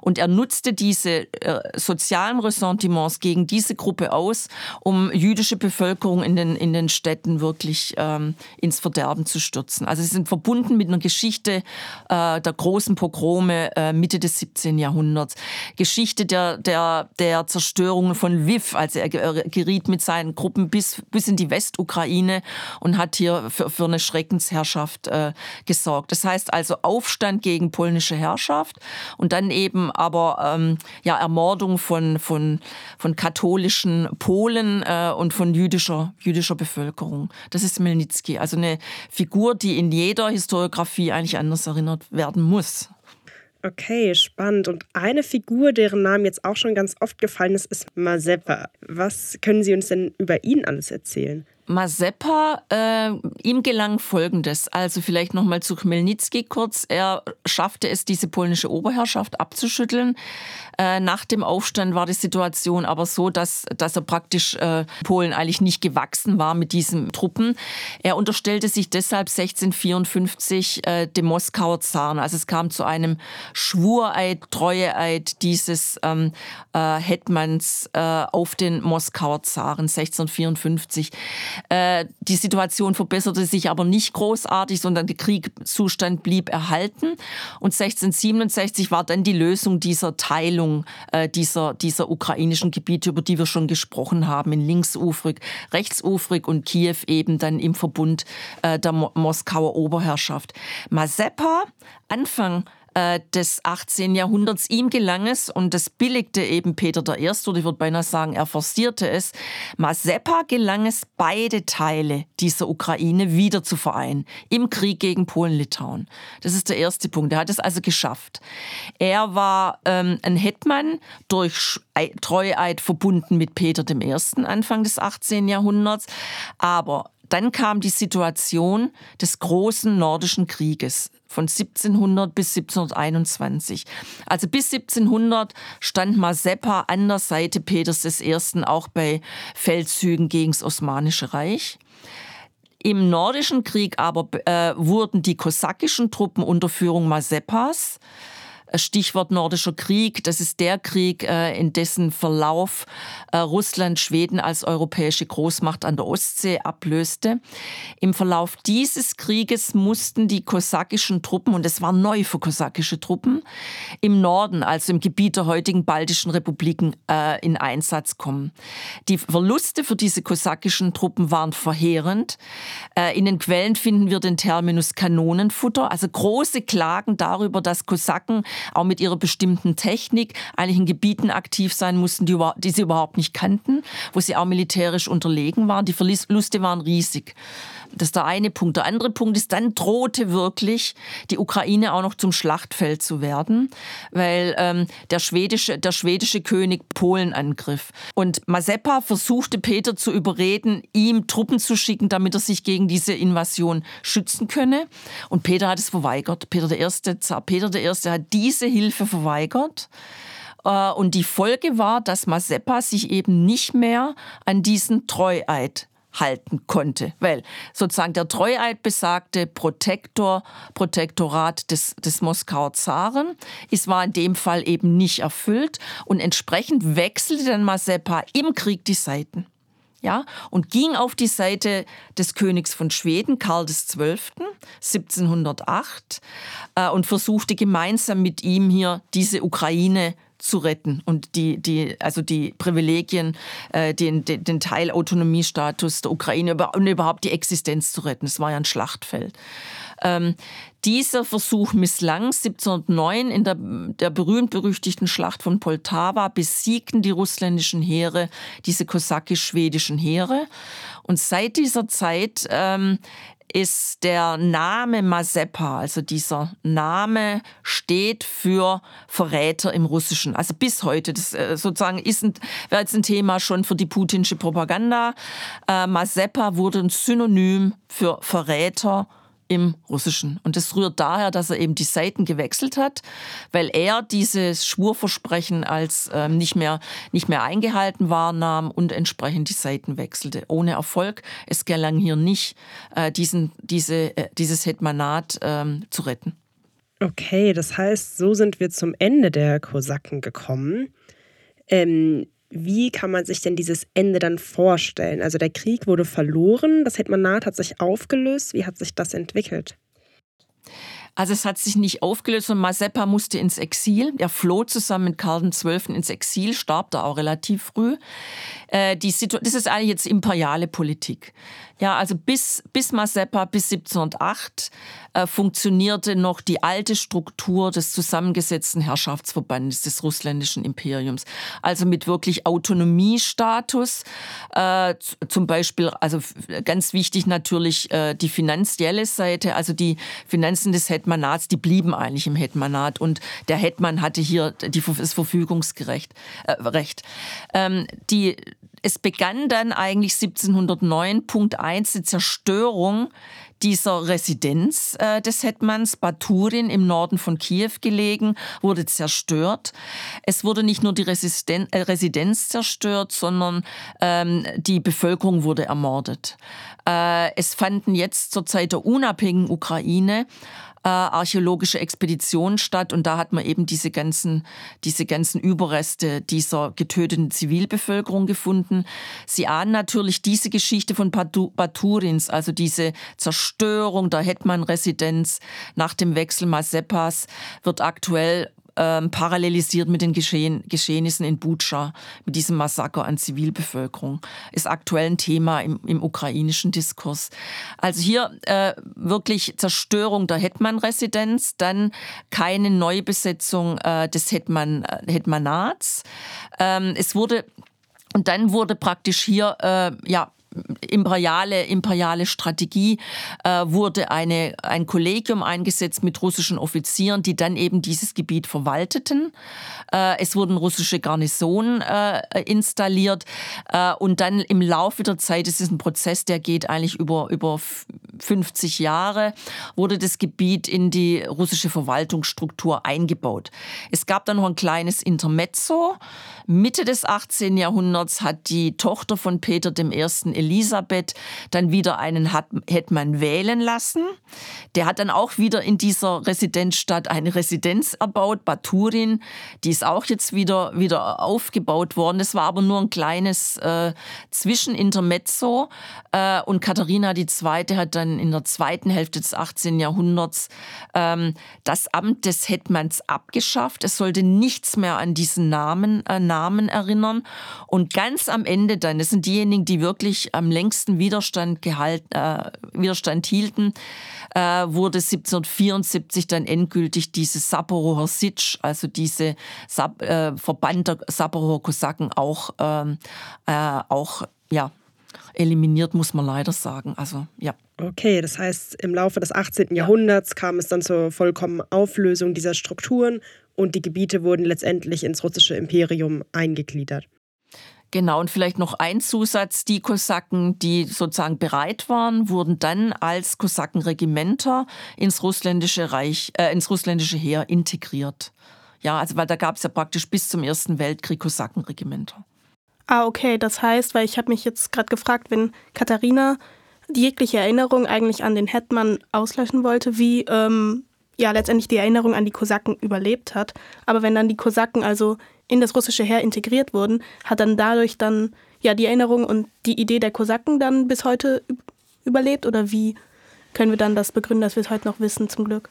Und er nutzte diese äh, sozialen Ressentiments gegen diese Gruppe aus, um jüdische Bevölkerung in den, in den Städten wirklich ähm, ins Verderben zu stürzen. Also sie sind verbunden mit einer Geschichte äh, der großen Pogrome äh, Mitte des 17. Jahrhunderts. Geschichte der, der, der Zerstörung von Lviv, also er geriet mit seinen Gruppen bis, bis in die Westukraine und hat hier für, für eine Schreckensherrschaft äh, gesorgt. Das heißt also Aufstand gegen polnische Herrschaft und dann eben aber ähm, ja, Ermordung von, von, von katholischen Polen äh, und von jüdischer, jüdischer Bevölkerung. Das ist Melnitzky. Also eine Figur, die in jeder Historiografie eigentlich anders erinnert werden muss. Okay, spannend. Und eine Figur, deren Name jetzt auch schon ganz oft gefallen ist, ist Mazeppa. Was können Sie uns denn über ihn alles erzählen? Mazeppa, äh, ihm gelang Folgendes. Also vielleicht nochmal zu Chmelnytsky kurz. Er schaffte es, diese polnische Oberherrschaft abzuschütteln. Äh, nach dem Aufstand war die Situation aber so, dass, dass er praktisch äh, Polen eigentlich nicht gewachsen war mit diesen Truppen. Er unterstellte sich deshalb 1654 äh, dem Moskauer Zaren. Also es kam zu einem Schwureid, Treueeid dieses ähm, äh, Hetmans äh, auf den Moskauer Zaren 1654. Äh, die Situation verbesserte sich aber nicht großartig, sondern der Kriegszustand blieb erhalten. Und 1667 war dann die Lösung dieser Teilung äh, dieser, dieser ukrainischen Gebiete, über die wir schon gesprochen haben, in linksufrig, rechtsufrig und Kiew eben dann im Verbund äh, der Moskauer Oberherrschaft. Mazeppa, Anfang äh, des 18. Jahrhunderts. Ihm gelang es, und das billigte eben Peter I., oder ich würde beinahe sagen, er forcierte es, Mazeppa gelang es, beide Teile dieser Ukraine wieder zu vereinen, im Krieg gegen Polen-Litauen. Das ist der erste Punkt. Er hat es also geschafft. Er war ähm, ein Hetman durch Treueid verbunden mit Peter I. Anfang des 18. Jahrhunderts, aber dann kam die Situation des großen nordischen Krieges von 1700 bis 1721. Also bis 1700 stand Mazeppa an der Seite Peters I. auch bei Feldzügen gegen das Osmanische Reich. Im Nordischen Krieg aber äh, wurden die kosakischen Truppen unter Führung Mazeppas Stichwort Nordischer Krieg. Das ist der Krieg, äh, in dessen Verlauf äh, Russland Schweden als europäische Großmacht an der Ostsee ablöste. Im Verlauf dieses Krieges mussten die kosakischen Truppen, und es war neu für kosakische Truppen, im Norden, also im Gebiet der heutigen baltischen Republiken, äh, in Einsatz kommen. Die Verluste für diese kosakischen Truppen waren verheerend. In den Quellen finden wir den Terminus Kanonenfutter, also große Klagen darüber, dass Kosaken auch mit ihrer bestimmten Technik eigentlich in Gebieten aktiv sein mussten, die, die sie überhaupt nicht kannten, wo sie auch militärisch unterlegen waren. Die Verluste waren riesig. Das ist der eine Punkt. Der andere Punkt ist, dann drohte wirklich die Ukraine auch noch zum Schlachtfeld zu werden, weil ähm, der, schwedische, der schwedische König Polen angriff. Und Mazeppa versuchte Peter zu überreden, ihm Truppen zu schicken, damit er sich gegen diese Invasion schützen könne. Und Peter hat es verweigert. Peter I., Zar Peter I. hat diese Hilfe verweigert. Äh, und die Folge war, dass Mazeppa sich eben nicht mehr an diesen Treueid halten konnte, weil sozusagen der Treueid besagte Protektor, Protektorat des, des Moskauer Zaren, es war in dem Fall eben nicht erfüllt und entsprechend wechselte dann Mazeppa im Krieg die Seiten. Ja, und ging auf die Seite des Königs von Schweden, Karl XII., 1708, äh, und versuchte gemeinsam mit ihm hier diese Ukraine zu retten und die, die, also die Privilegien, äh, den, den, den Teil Autonomiestatus der Ukraine und überhaupt die Existenz zu retten. Es war ja ein Schlachtfeld. Ähm, dieser Versuch misslang. 1709 in der, der berühmt-berüchtigten Schlacht von Poltawa besiegten die russländischen Heere diese kosakisch-schwedischen Heere. Und seit dieser Zeit ähm, ist der Name Mazeppa, also dieser Name steht für Verräter im Russischen. Also bis heute, das äh, sozusagen ist ein, wäre jetzt ein Thema schon für die putinsche Propaganda. Äh, Mazeppa wurde ein Synonym für Verräter im Russischen. Und das rührt daher, dass er eben die Seiten gewechselt hat, weil er dieses Schwurversprechen als ähm, nicht, mehr, nicht mehr eingehalten wahrnahm und entsprechend die Seiten wechselte. Ohne Erfolg. Es gelang hier nicht, äh, diesen, diese, äh, dieses Hetmanat ähm, zu retten. Okay, das heißt, so sind wir zum Ende der Kosaken gekommen. Ähm, wie kann man sich denn dieses Ende dann vorstellen? Also der Krieg wurde verloren, das Hetmanat hat sich aufgelöst. Wie hat sich das entwickelt? Also es hat sich nicht aufgelöst und Mazeppa musste ins Exil. Er floh zusammen mit Karl XII. ins Exil, starb da auch relativ früh. Äh, die das ist eigentlich jetzt imperiale Politik. Ja, also bis, bis Mazeppa, bis 1708 äh, funktionierte noch die alte Struktur des zusammengesetzten Herrschaftsverbandes des russländischen Imperiums. Also mit wirklich Autonomiestatus. Äh, zum Beispiel, also ganz wichtig natürlich äh, die finanzielle Seite, also die Finanzen des Hetmanats, die blieben eigentlich im Hetmanat und der Hetman hatte hier die, das Verfügungsrecht. Äh. Ähm, die es begann dann eigentlich 1709, Punkt 1, die Zerstörung dieser Residenz äh, des Hetmans Baturin im Norden von Kiew gelegen, wurde zerstört. Es wurde nicht nur die Resisten äh, Residenz zerstört, sondern ähm, die Bevölkerung wurde ermordet. Äh, es fanden jetzt zur Zeit der unabhängigen Ukraine äh, archäologische Expeditionen statt und da hat man eben diese ganzen, diese ganzen Überreste dieser getöteten Zivilbevölkerung gefunden. Sie ahnen natürlich diese Geschichte von Baturins, also diese Zerstörung der Hetman-Residenz nach dem Wechsel Mazeppas, wird aktuell ähm, parallelisiert mit den Geschehen, Geschehnissen in Butscha, mit diesem Massaker an Zivilbevölkerung, ist aktuell ein Thema im, im ukrainischen Diskurs. Also hier äh, wirklich Zerstörung der Hetman-Residenz, dann keine Neubesetzung äh, des Hetman, äh, Hetmanats. Ähm, es wurde und dann wurde praktisch hier äh, ja imperiale, imperiale Strategie äh, wurde eine, ein Kollegium eingesetzt mit russischen Offizieren, die dann eben dieses Gebiet verwalteten. Äh, es wurden russische Garnisonen äh, installiert äh, und dann im Laufe der Zeit, es ist ein Prozess, der geht eigentlich über, über 50 Jahre, wurde das Gebiet in die russische Verwaltungsstruktur eingebaut. Es gab dann noch ein kleines Intermezzo. Mitte des 18. Jahrhunderts hat die Tochter von Peter I. Elisabeth dann wieder einen Hetman wählen lassen. Der hat dann auch wieder in dieser Residenzstadt eine Residenz erbaut, Baturin. Die ist auch jetzt wieder, wieder aufgebaut worden. Das war aber nur ein kleines äh, Zwischenintermezzo. Äh, und Katharina II. hat dann in der zweiten Hälfte des 18. Jahrhunderts ähm, das Amt des Hetmans abgeschafft. Es sollte nichts mehr an diesen Namen, äh, Namen erinnern. Und ganz am Ende dann, das sind diejenigen, die wirklich am längsten Widerstand, gehalten, äh, Widerstand hielten, äh, wurde 1774 dann endgültig diese Saporower Sitsch, also diese Sab äh, Verband der Saporower Kosaken auch, ähm, äh, auch ja, eliminiert, muss man leider sagen. Also ja. Okay, das heißt, im Laufe des 18. Jahrhunderts kam es dann zur vollkommenen Auflösung dieser Strukturen und die Gebiete wurden letztendlich ins russische Imperium eingegliedert. Genau, und vielleicht noch ein Zusatz. Die Kosaken, die sozusagen bereit waren, wurden dann als Kosakenregimenter ins russländische Reich, äh, ins russländische Heer integriert. Ja, also weil da gab es ja praktisch bis zum Ersten Weltkrieg Kosakenregimenter. Ah, okay, das heißt, weil ich habe mich jetzt gerade gefragt, wenn Katharina die jegliche Erinnerung eigentlich an den Hetman auslöschen wollte, wie ähm, ja letztendlich die Erinnerung an die Kosaken überlebt hat. Aber wenn dann die Kosaken also in das russische Heer integriert wurden, hat dann dadurch dann ja die Erinnerung und die Idee der Kosaken dann bis heute überlebt? Oder wie können wir dann das begründen, dass wir es heute noch wissen, zum Glück?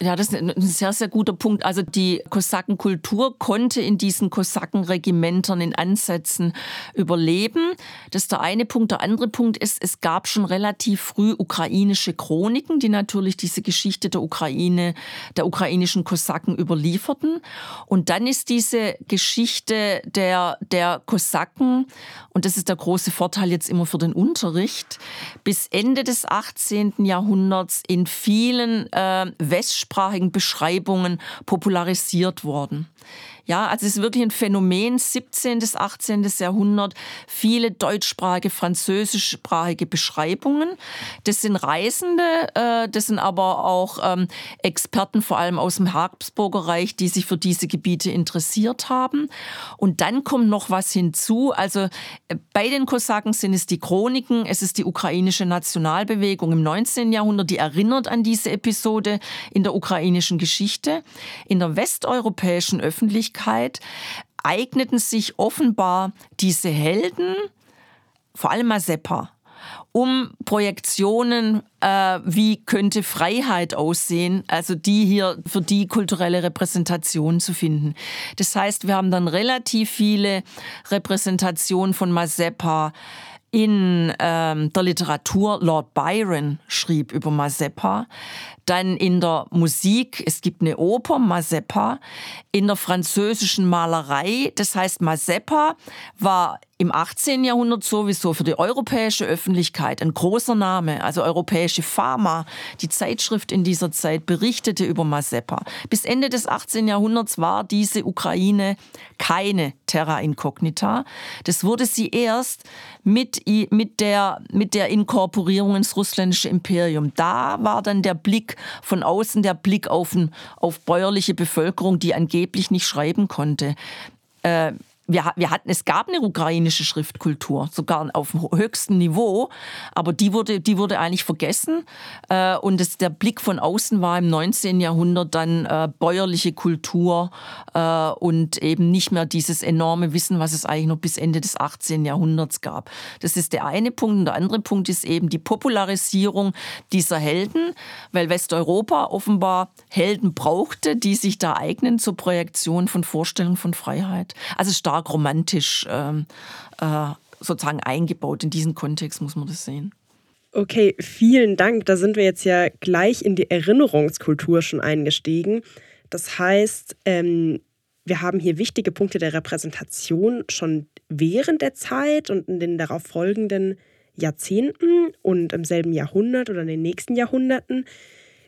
Ja, das ist ein sehr, sehr guter Punkt. Also die Kosakenkultur konnte in diesen Kosakenregimentern in Ansätzen überleben. Das ist der eine Punkt. Der andere Punkt ist, es gab schon relativ früh ukrainische Chroniken, die natürlich diese Geschichte der Ukraine, der ukrainischen Kosaken überlieferten. Und dann ist diese Geschichte der, der Kosaken, und das ist der große Vorteil jetzt immer für den Unterricht, bis Ende des 18. Jahrhunderts in vielen äh, West deutschsprachigen Beschreibungen popularisiert worden. Ja, also es ist wirklich ein Phänomen, 17. bis 18. Jahrhundert, viele deutschsprachige, französischsprachige Beschreibungen. Das sind Reisende, äh, das sind aber auch ähm, Experten, vor allem aus dem Habsburger Reich, die sich für diese Gebiete interessiert haben. Und dann kommt noch was hinzu. Also äh, bei den Kosaken sind es die Chroniken, es ist die ukrainische Nationalbewegung im 19. Jahrhundert, die erinnert an diese Episode in der ukrainischen Geschichte. In der westeuropäischen Öffentlichkeit Öffentlichkeit eigneten sich offenbar diese Helden, vor allem Mazeppa, um Projektionen, äh, wie könnte Freiheit aussehen, also die hier für die kulturelle Repräsentation zu finden. Das heißt, wir haben dann relativ viele Repräsentationen von Mazeppa in ähm, der Literatur. Lord Byron schrieb über Mazeppa. Dann in der Musik, es gibt eine Oper, Mazeppa. In der französischen Malerei, das heißt Mazeppa war im 18. Jahrhundert sowieso für die europäische Öffentlichkeit ein großer Name. Also europäische Pharma, die Zeitschrift in dieser Zeit, berichtete über Mazeppa. Bis Ende des 18. Jahrhunderts war diese Ukraine keine Terra Incognita. Das wurde sie erst mit, mit, der, mit der Inkorporierung ins russländische Imperium. Da war dann der Blick von außen, der Blick auf, auf bäuerliche Bevölkerung, die angeblich nicht schreiben konnte. Äh, wir, wir hatten, es gab eine ukrainische Schriftkultur, sogar auf dem höchsten Niveau, aber die wurde, die wurde eigentlich vergessen. Äh, und das, der Blick von außen war im 19. Jahrhundert dann äh, bäuerliche Kultur äh, und eben nicht mehr dieses enorme Wissen, was es eigentlich noch bis Ende des 18. Jahrhunderts gab. Das ist der eine Punkt. Und der andere Punkt ist eben die Popularisierung dieser Helden, weil Westeuropa offenbar Helden brauchte, die sich da eignen zur Projektion von Vorstellungen von Freiheit. Also stark romantisch ähm, äh, sozusagen eingebaut. In diesen Kontext muss man das sehen. Okay, vielen Dank. Da sind wir jetzt ja gleich in die Erinnerungskultur schon eingestiegen. Das heißt, ähm, wir haben hier wichtige Punkte der Repräsentation schon während der Zeit und in den darauf folgenden Jahrzehnten und im selben Jahrhundert oder in den nächsten Jahrhunderten.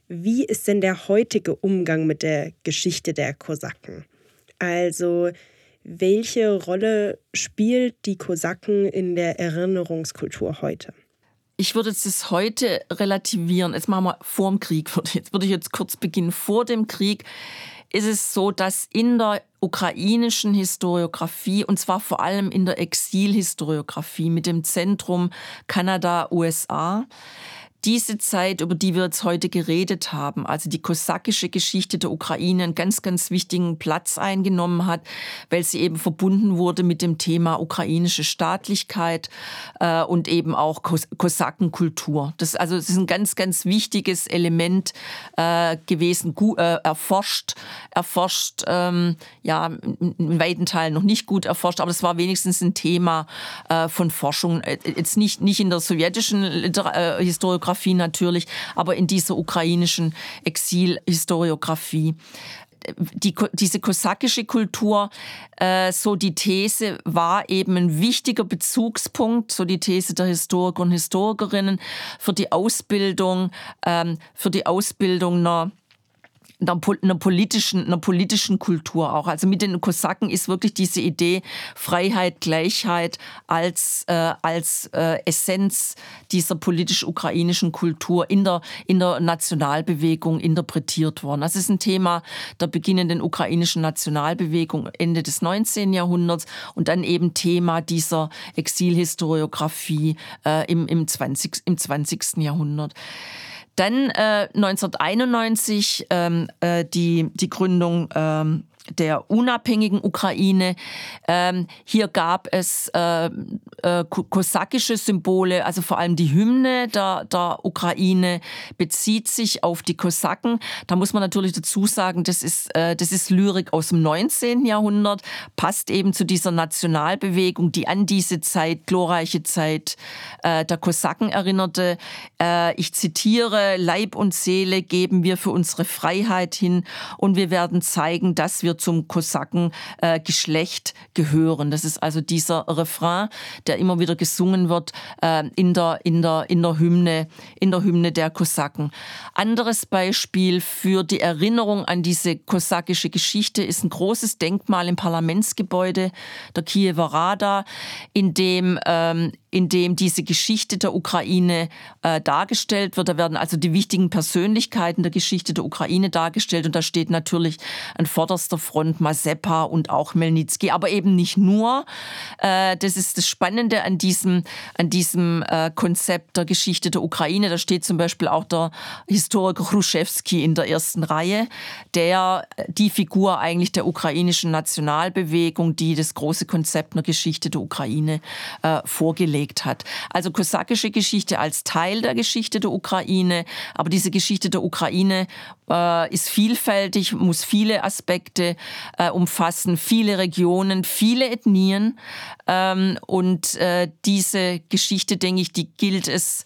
Wie ist denn der heutige Umgang mit der Geschichte der Kosaken? Also welche Rolle spielt die Kosaken in der Erinnerungskultur heute? Ich würde es heute relativieren. Jetzt machen wir vor dem Krieg. [LAUGHS] Jetzt würde ich jetzt kurz beginnen. Vor dem Krieg ist es so, dass in der ukrainischen Historiografie und zwar vor allem in der Exilhistoriografie mit dem Zentrum Kanada, USA, diese Zeit, über die wir jetzt heute geredet haben, also die kosakische Geschichte der Ukraine, einen ganz, ganz wichtigen Platz eingenommen hat, weil sie eben verbunden wurde mit dem Thema ukrainische Staatlichkeit äh, und eben auch Kos Kosakenkultur. Das, also, das ist ein ganz, ganz wichtiges Element äh, gewesen, gut, äh, erforscht, erforscht, ähm, ja, in weiten Teilen noch nicht gut erforscht, aber es war wenigstens ein Thema äh, von Forschung. Äh, jetzt nicht, nicht in der sowjetischen äh, Historiografie, Historiografie natürlich, aber in dieser ukrainischen Exilhistoriografie. Die, diese kosakische Kultur, äh, so die These, war eben ein wichtiger Bezugspunkt, so die These der Historiker und Historikerinnen für die Ausbildung, ähm, für die Ausbildung einer einer, einer, politischen, einer politischen Kultur auch. Also mit den Kosaken ist wirklich diese Idee Freiheit, Gleichheit als, äh, als äh, Essenz dieser politisch-ukrainischen Kultur in der, in der Nationalbewegung interpretiert worden. Das ist ein Thema der beginnenden ukrainischen Nationalbewegung Ende des 19. Jahrhunderts und dann eben Thema dieser Exilhistoriografie äh, im, im, 20, im 20. Jahrhundert. Dann äh, 1991 ähm, äh, die, die Gründung ähm, der unabhängigen Ukraine. Ähm, hier gab es äh, äh, kosakische Symbole, also vor allem die Hymne der, der Ukraine bezieht sich auf die Kosaken. Da muss man natürlich dazu sagen, das ist, äh, das ist Lyrik aus dem 19. Jahrhundert, passt eben zu dieser Nationalbewegung, die an diese Zeit, glorreiche Zeit äh, der Kosaken erinnerte. Äh, ich zitiere, Leib und Seele geben wir für unsere Freiheit hin und wir werden zeigen, dass wir wir zum Kosakengeschlecht äh, gehören. Das ist also dieser Refrain, der immer wieder gesungen wird äh, in, der, in, der, in, der Hymne, in der Hymne der Kosaken. Anderes Beispiel für die Erinnerung an diese kosakische Geschichte ist ein großes Denkmal im Parlamentsgebäude der Kiewer Rada, in dem ähm, in dem diese Geschichte der Ukraine äh, dargestellt wird. Da werden also die wichtigen Persönlichkeiten der Geschichte der Ukraine dargestellt und da steht natürlich an vorderster Front Mazepa und auch Melnitsky, aber eben nicht nur. Äh, das ist das Spannende an diesem, an diesem äh, Konzept der Geschichte der Ukraine. Da steht zum Beispiel auch der Historiker Khrushchevsky in der ersten Reihe, der die Figur eigentlich der ukrainischen Nationalbewegung, die das große Konzept einer Geschichte der Ukraine äh, vorgelegt hat. Also kosakische Geschichte als Teil der Geschichte der Ukraine, aber diese Geschichte der Ukraine ist vielfältig, muss viele Aspekte äh, umfassen, viele Regionen, viele Ethnien. Ähm, und äh, diese Geschichte, denke ich, die gilt es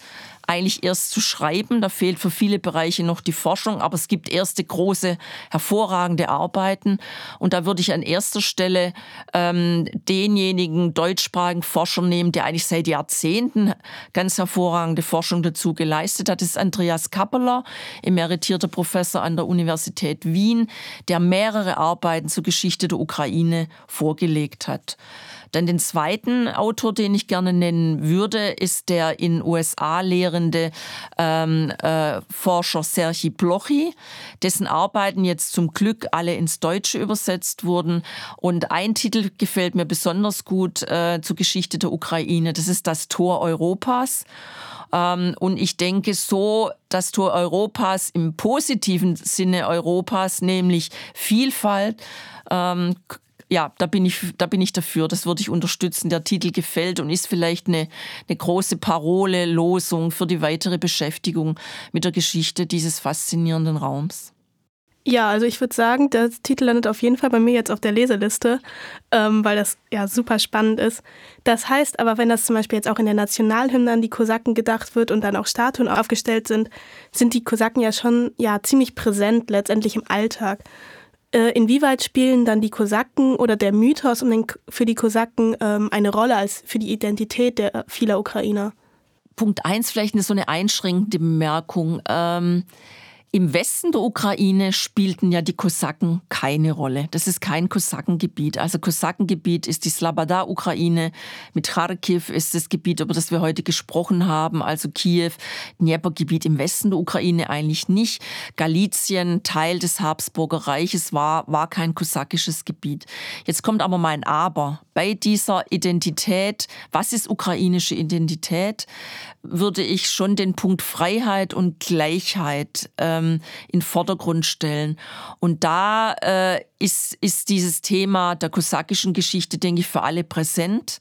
eigentlich erst zu schreiben. Da fehlt für viele Bereiche noch die Forschung, aber es gibt erste große, hervorragende Arbeiten. Und da würde ich an erster Stelle ähm, denjenigen deutschsprachigen Forscher nehmen, der eigentlich seit Jahrzehnten ganz hervorragende Forschung dazu geleistet hat. Das ist Andreas Kappeler, emeritierter Professor an der Universität Wien, der mehrere Arbeiten zur Geschichte der Ukraine vorgelegt hat. Dann den zweiten Autor, den ich gerne nennen würde, ist der in USA lehrende ähm, äh, Forscher Serhii Blochy, dessen Arbeiten jetzt zum Glück alle ins Deutsche übersetzt wurden. Und ein Titel gefällt mir besonders gut äh, zur Geschichte der Ukraine. Das ist das Tor Europas. Ähm, und ich denke, so das Tor Europas im positiven Sinne Europas, nämlich Vielfalt, ähm, ja, da bin ich, da bin ich dafür. Das würde ich unterstützen. Der Titel gefällt und ist vielleicht eine, eine große Parole, Losung für die weitere Beschäftigung mit der Geschichte dieses faszinierenden Raums. Ja, also ich würde sagen, der Titel landet auf jeden Fall bei mir jetzt auf der Leseliste, ähm, weil das ja super spannend ist. Das heißt aber, wenn das zum Beispiel jetzt auch in der Nationalhymne an die Kosaken gedacht wird und dann auch Statuen aufgestellt sind, sind die Kosaken ja schon ja ziemlich präsent letztendlich im Alltag. Äh, inwieweit spielen dann die Kosaken oder der Mythos um den, für die Kosaken ähm, eine Rolle als für die Identität der vieler Ukrainer? Punkt eins vielleicht eine so eine einschränkende Bemerkung. Ähm, im Westen der Ukraine spielten ja die Kosaken keine Rolle. Das ist kein Kosakengebiet. Also Kosakengebiet ist die Slabada-Ukraine. Mit Kharkiv ist das Gebiet, über das wir heute gesprochen haben, also Kiew, Dnieper-Gebiet im Westen der Ukraine eigentlich nicht. Galizien, Teil des Habsburger Reiches, war, war kein kosakisches Gebiet. Jetzt kommt aber mein Aber. Bei dieser Identität, was ist ukrainische Identität, würde ich schon den Punkt Freiheit und Gleichheit äh, ähm, in Vordergrund stellen. Und da äh, ist, ist dieses Thema der kosakischen Geschichte, denke ich, für alle präsent.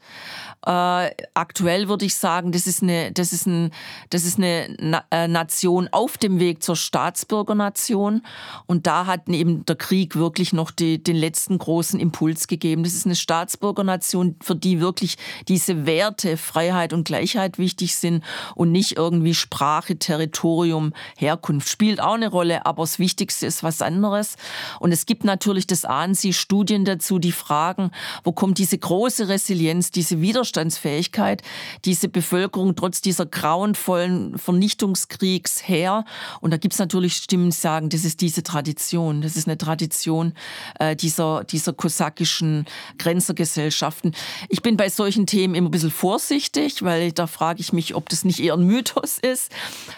Äh, aktuell würde ich sagen, das ist eine, das ist ein, das ist eine Na äh, Nation auf dem Weg zur Staatsbürgernation. Und da hat eben der Krieg wirklich noch die, den letzten großen Impuls gegeben. Das ist eine Staatsbürgernation, für die wirklich diese Werte Freiheit und Gleichheit wichtig sind und nicht irgendwie Sprache, Territorium, Herkunft. Spielt auch eine Rolle, aber das Wichtigste ist was anderes. Und es gibt natürlich das ahnen Sie, Studien dazu, die fragen, wo kommt diese große Resilienz, diese Widerstandsfähigkeit, diese Bevölkerung trotz dieser grauenvollen Vernichtungskriegs her? Und da gibt es natürlich Stimmen, die sagen, das ist diese Tradition, das ist eine Tradition äh, dieser, dieser kosakischen Grenzergesellschaften. Ich bin bei solchen Themen immer ein bisschen vorsichtig, weil da frage ich mich, ob das nicht eher ein Mythos ist.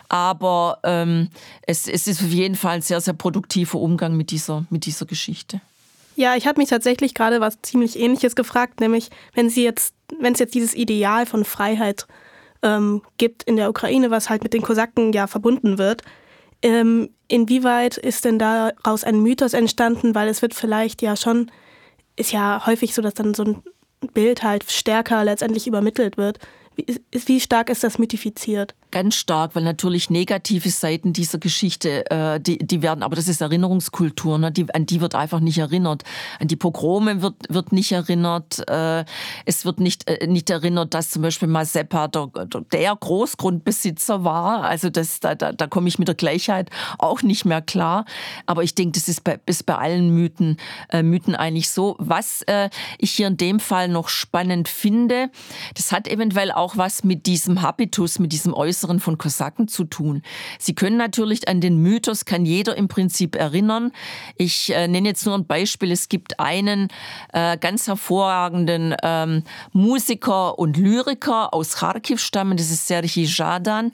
Aber ähm, es, es ist auf jeden Fall ein sehr, sehr produktiver Umgang mit dieser, mit dieser Geschichte. Ja, ich habe mich tatsächlich gerade was ziemlich Ähnliches gefragt, nämlich wenn Sie jetzt, wenn es jetzt dieses Ideal von Freiheit ähm, gibt in der Ukraine, was halt mit den Kosaken ja verbunden wird, ähm, inwieweit ist denn daraus ein Mythos entstanden? Weil es wird vielleicht ja schon, ist ja häufig so, dass dann so ein Bild halt stärker letztendlich übermittelt wird. Wie, stark ist das mythifiziert? Ganz stark, weil natürlich negative Seiten dieser Geschichte, äh, die, die werden, aber das ist Erinnerungskultur, ne? die, an die wird einfach nicht erinnert. An die Pogrome wird, wird nicht erinnert. Äh, es wird nicht, äh, nicht erinnert, dass zum Beispiel Mazeppa der, der Großgrundbesitzer war. Also das, da, da, da komme ich mit der Gleichheit auch nicht mehr klar. Aber ich denke, das ist bei, ist bei allen Mythen, äh, Mythen eigentlich so. Was äh, ich hier in dem Fall noch spannend finde, das hat eventuell auch was mit diesem Habitus, mit diesem Äußeren von Kosaken zu tun. Sie können natürlich an den Mythos, kann jeder im Prinzip erinnern. Ich äh, nenne jetzt nur ein Beispiel. Es gibt einen äh, ganz hervorragenden ähm, Musiker und Lyriker aus Kharkiv stammen, das ist Sergei Jadan.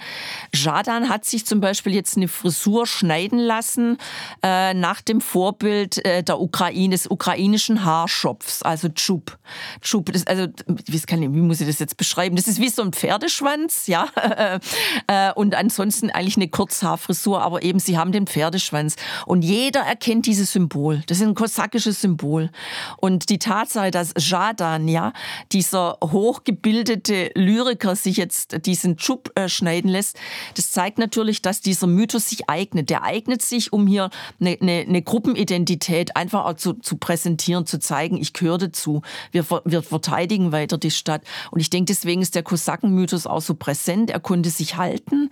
Jadan hat sich zum Beispiel jetzt eine Frisur schneiden lassen äh, nach dem Vorbild äh, der Ukraine, des ukrainischen Haarschopfs, also Tschub. Tschub, das, also, wie, kann ich, wie muss ich das jetzt beschreiben? Das ist wie so ein Pferdeschwanz, ja. [LAUGHS] Äh, und ansonsten eigentlich eine Kurzhaarfrisur, aber eben sie haben den Pferdeschwanz. Und jeder erkennt dieses Symbol. Das ist ein kosakisches Symbol. Und die Tatsache, dass Jadan, ja, dieser hochgebildete Lyriker sich jetzt diesen Schub äh, schneiden lässt, das zeigt natürlich, dass dieser Mythos sich eignet. Der eignet sich, um hier eine, eine, eine Gruppenidentität einfach auch zu, zu präsentieren, zu zeigen, ich gehöre dazu. Wir, wir verteidigen weiter die Stadt. Und ich denke, deswegen ist der Kosakenmythos auch so präsent. Er konnte sich halten.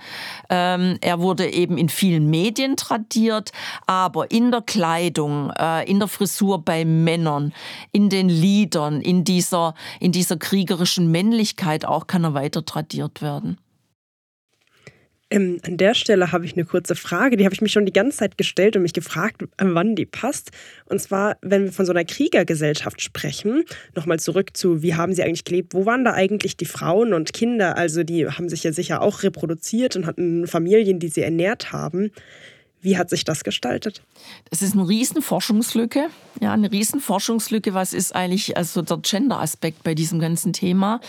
Ähm, er wurde eben in vielen Medien tradiert, aber in der Kleidung, äh, in der Frisur bei Männern, in den Liedern, in dieser, in dieser kriegerischen Männlichkeit auch kann er weiter tradiert werden. Ähm, an der Stelle habe ich eine kurze Frage, die habe ich mich schon die ganze Zeit gestellt und mich gefragt, wann die passt. Und zwar, wenn wir von so einer Kriegergesellschaft sprechen, nochmal zurück zu, wie haben sie eigentlich gelebt, wo waren da eigentlich die Frauen und Kinder? Also die haben sich ja sicher auch reproduziert und hatten Familien, die sie ernährt haben. Wie hat sich das gestaltet? Das ist eine Riesenforschungslücke. Ja, eine Riesenforschungslücke. Was ist eigentlich also der Gender-Aspekt bei diesem ganzen Thema?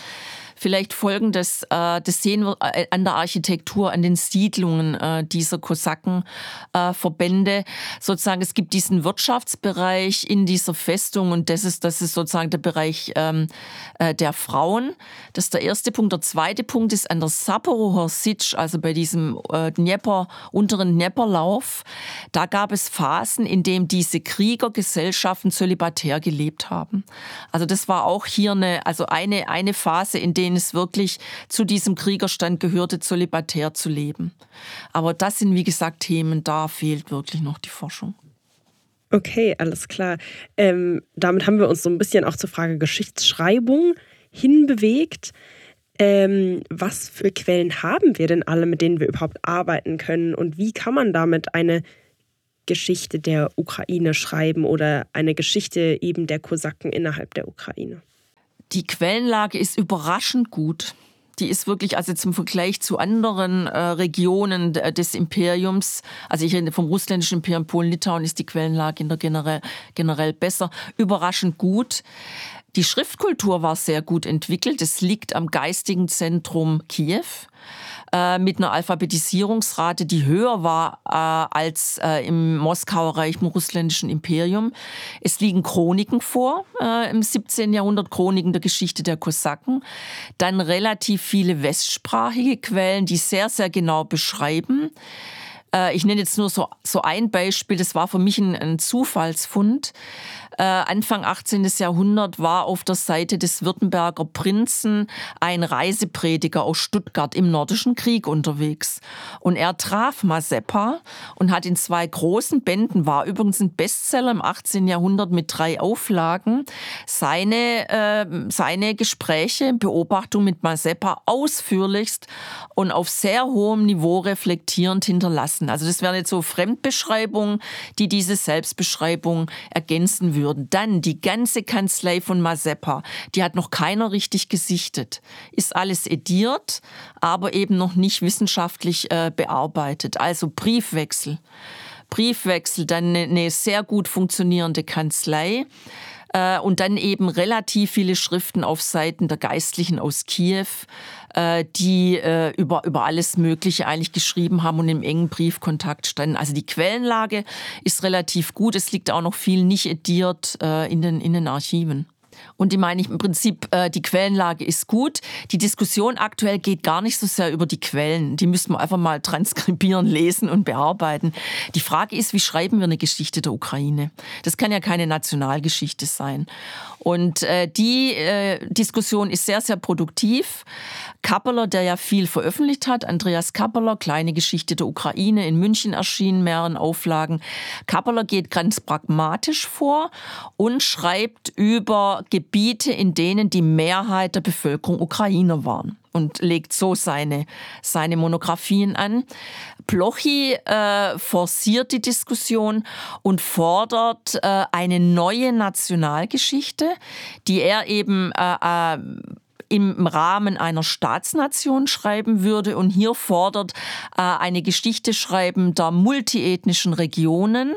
Vielleicht folgendes, äh, das sehen wir äh, an der Architektur, an den Siedlungen äh, dieser Kosakenverbände. Äh, sozusagen, es gibt diesen Wirtschaftsbereich in dieser Festung und das ist, das ist sozusagen der Bereich ähm, äh, der Frauen. Das ist der erste Punkt. Der zweite Punkt ist an der Saporower Sitsch, also bei diesem äh, Dnieper, unteren Dnieperlauf. Da gab es Phasen, in denen diese Kriegergesellschaften zölibatär gelebt haben. Also das war auch hier eine, also eine, eine Phase, in der denen es wirklich zu diesem Kriegerstand gehörte, zölibatär zu leben. Aber das sind, wie gesagt, Themen, da fehlt wirklich noch die Forschung. Okay, alles klar. Ähm, damit haben wir uns so ein bisschen auch zur Frage Geschichtsschreibung hinbewegt. Ähm, was für Quellen haben wir denn alle, mit denen wir überhaupt arbeiten können? Und wie kann man damit eine Geschichte der Ukraine schreiben oder eine Geschichte eben der Kosaken innerhalb der Ukraine? Die Quellenlage ist überraschend gut. Die ist wirklich, also zum Vergleich zu anderen äh, Regionen des Imperiums, also ich rede vom russländischen Imperium, Polen, Litauen, ist die Quellenlage in der generell, generell besser, überraschend gut. Die Schriftkultur war sehr gut entwickelt. Es liegt am geistigen Zentrum Kiew. Äh, mit einer Alphabetisierungsrate, die höher war äh, als äh, im Moskauer Reich, im russländischen Imperium. Es liegen Chroniken vor äh, im 17. Jahrhundert, Chroniken der Geschichte der Kosaken. Dann relativ viele westsprachige Quellen, die sehr, sehr genau beschreiben, äh, ich nenne jetzt nur so, so ein Beispiel, das war für mich ein, ein Zufallsfund. Äh, Anfang 18. Jahrhundert war auf der Seite des Württemberger Prinzen ein Reiseprediger aus Stuttgart im Nordischen Krieg unterwegs. Und er traf Mazeppa und hat in zwei großen Bänden, war übrigens ein Bestseller im 18. Jahrhundert mit drei Auflagen, seine, äh, seine Gespräche, Beobachtung mit Mazeppa ausführlichst und auf sehr hohem Niveau reflektierend hinterlassen ergänzen. Also das wären jetzt so Fremdbeschreibungen, die diese Selbstbeschreibung ergänzen würden. Dann die ganze Kanzlei von Mazeppa, die hat noch keiner richtig gesichtet. Ist alles ediert, aber eben noch nicht wissenschaftlich äh, bearbeitet. Also Briefwechsel. Briefwechsel, dann eine, eine sehr gut funktionierende Kanzlei äh, und dann eben relativ viele Schriften auf Seiten der Geistlichen aus Kiew, die äh, über, über alles Mögliche eigentlich geschrieben haben und im engen Briefkontakt standen. Also die Quellenlage ist relativ gut. Es liegt auch noch viel nicht ediert äh, in, den, in den Archiven. Und die meine ich im Prinzip, äh, die Quellenlage ist gut. Die Diskussion aktuell geht gar nicht so sehr über die Quellen. Die müssten wir einfach mal transkribieren, lesen und bearbeiten. Die Frage ist, wie schreiben wir eine Geschichte der Ukraine? Das kann ja keine Nationalgeschichte sein. Und äh, die äh, Diskussion ist sehr, sehr produktiv. Kappeler, der ja viel veröffentlicht hat, Andreas Kappeler, Kleine Geschichte der Ukraine, in München erschienen, mehreren Auflagen. Kappeler geht ganz pragmatisch vor und schreibt über Gebiete, in denen die Mehrheit der Bevölkerung Ukrainer waren und legt so seine, seine Monographien an. Blochi äh, forciert die Diskussion und fordert äh, eine neue Nationalgeschichte, die er eben äh, äh im Rahmen einer Staatsnation schreiben würde und hier fordert äh, eine Geschichte schreiben der multiethnischen Regionen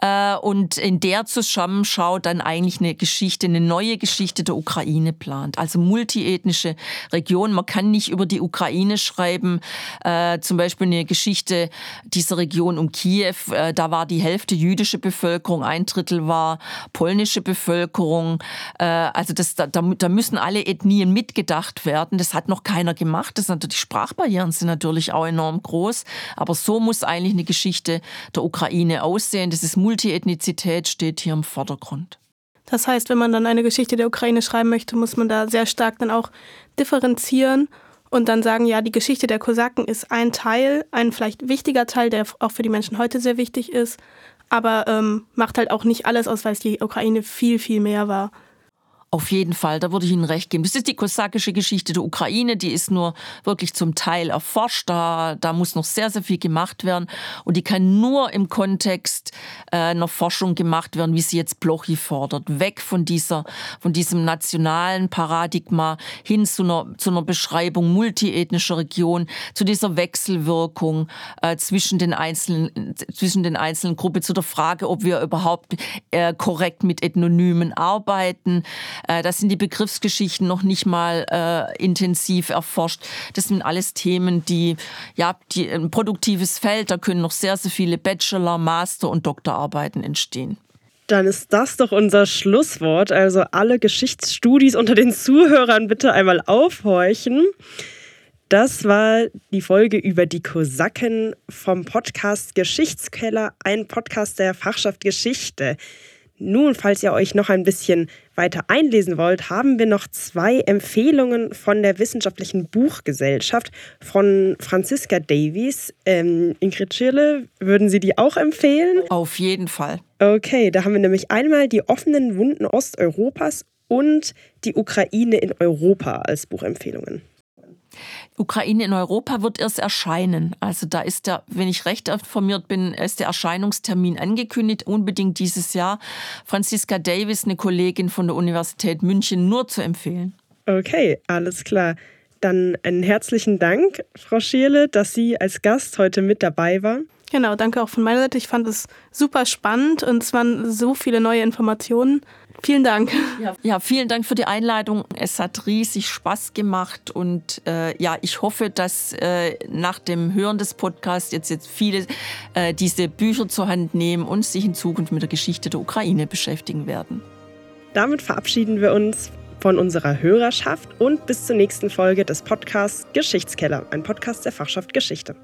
äh, und in der Zusammenschau dann eigentlich eine Geschichte, eine neue Geschichte der Ukraine plant. Also multiethnische Regionen. Man kann nicht über die Ukraine schreiben, äh, zum Beispiel eine Geschichte dieser Region um Kiew. Äh, da war die Hälfte jüdische Bevölkerung, ein Drittel war polnische Bevölkerung. Äh, also das, da, da müssen alle Ethnien mit mitgedacht werden. Das hat noch keiner gemacht. Das sind, die Sprachbarrieren sind natürlich auch enorm groß. Aber so muss eigentlich eine Geschichte der Ukraine aussehen. Das ist Multiethnizität, steht hier im Vordergrund. Das heißt, wenn man dann eine Geschichte der Ukraine schreiben möchte, muss man da sehr stark dann auch differenzieren und dann sagen, ja, die Geschichte der Kosaken ist ein Teil, ein vielleicht wichtiger Teil, der auch für die Menschen heute sehr wichtig ist, aber ähm, macht halt auch nicht alles aus, weil es die Ukraine viel, viel mehr war. Auf jeden Fall, da würde ich Ihnen recht geben. Das ist die kosakische Geschichte der Ukraine, die ist nur wirklich zum Teil erforscht. Da, da muss noch sehr, sehr viel gemacht werden. Und die kann nur im Kontext äh, einer Forschung gemacht werden, wie sie jetzt Blochi fordert. Weg von, dieser, von diesem nationalen Paradigma hin zu einer, zu einer Beschreibung multiethnischer Region, zu dieser Wechselwirkung äh, zwischen, den einzelnen, zwischen den einzelnen Gruppen, zu der Frage, ob wir überhaupt äh, korrekt mit Ethnonymen arbeiten äh, da sind die Begriffsgeschichten noch nicht mal äh, intensiv erforscht. Das sind alles Themen, die, ja, die ein produktives Feld, da können noch sehr, sehr viele Bachelor-, Master- und Doktorarbeiten entstehen. Dann ist das doch unser Schlusswort. Also alle Geschichtsstudis unter den Zuhörern bitte einmal aufhorchen. Das war die Folge über die Kosaken vom Podcast Geschichtskeller, ein Podcast der Fachschaft Geschichte. Nun, falls ihr euch noch ein bisschen weiter einlesen wollt, haben wir noch zwei Empfehlungen von der Wissenschaftlichen Buchgesellschaft von Franziska Davies. Ähm, Ingrid Schirle, würden Sie die auch empfehlen? Auf jeden Fall. Okay, da haben wir nämlich einmal die offenen Wunden Osteuropas und die Ukraine in Europa als Buchempfehlungen. Ukraine in Europa wird erst erscheinen. Also da ist der, wenn ich recht informiert bin, ist der Erscheinungstermin angekündigt, unbedingt dieses Jahr. Franziska Davis, eine Kollegin von der Universität München, nur zu empfehlen. Okay, alles klar. Dann einen herzlichen Dank, Frau Schierle, dass Sie als Gast heute mit dabei waren. Genau, danke auch von meiner Seite. Ich fand es super spannend und es waren so viele neue Informationen. Vielen Dank. Ja, ja, vielen Dank für die Einleitung. Es hat riesig Spaß gemacht und äh, ja, ich hoffe, dass äh, nach dem Hören des Podcasts jetzt, jetzt viele äh, diese Bücher zur Hand nehmen und sich in Zukunft mit der Geschichte der Ukraine beschäftigen werden. Damit verabschieden wir uns von unserer Hörerschaft und bis zur nächsten Folge des Podcasts Geschichtskeller, ein Podcast der Fachschaft Geschichte.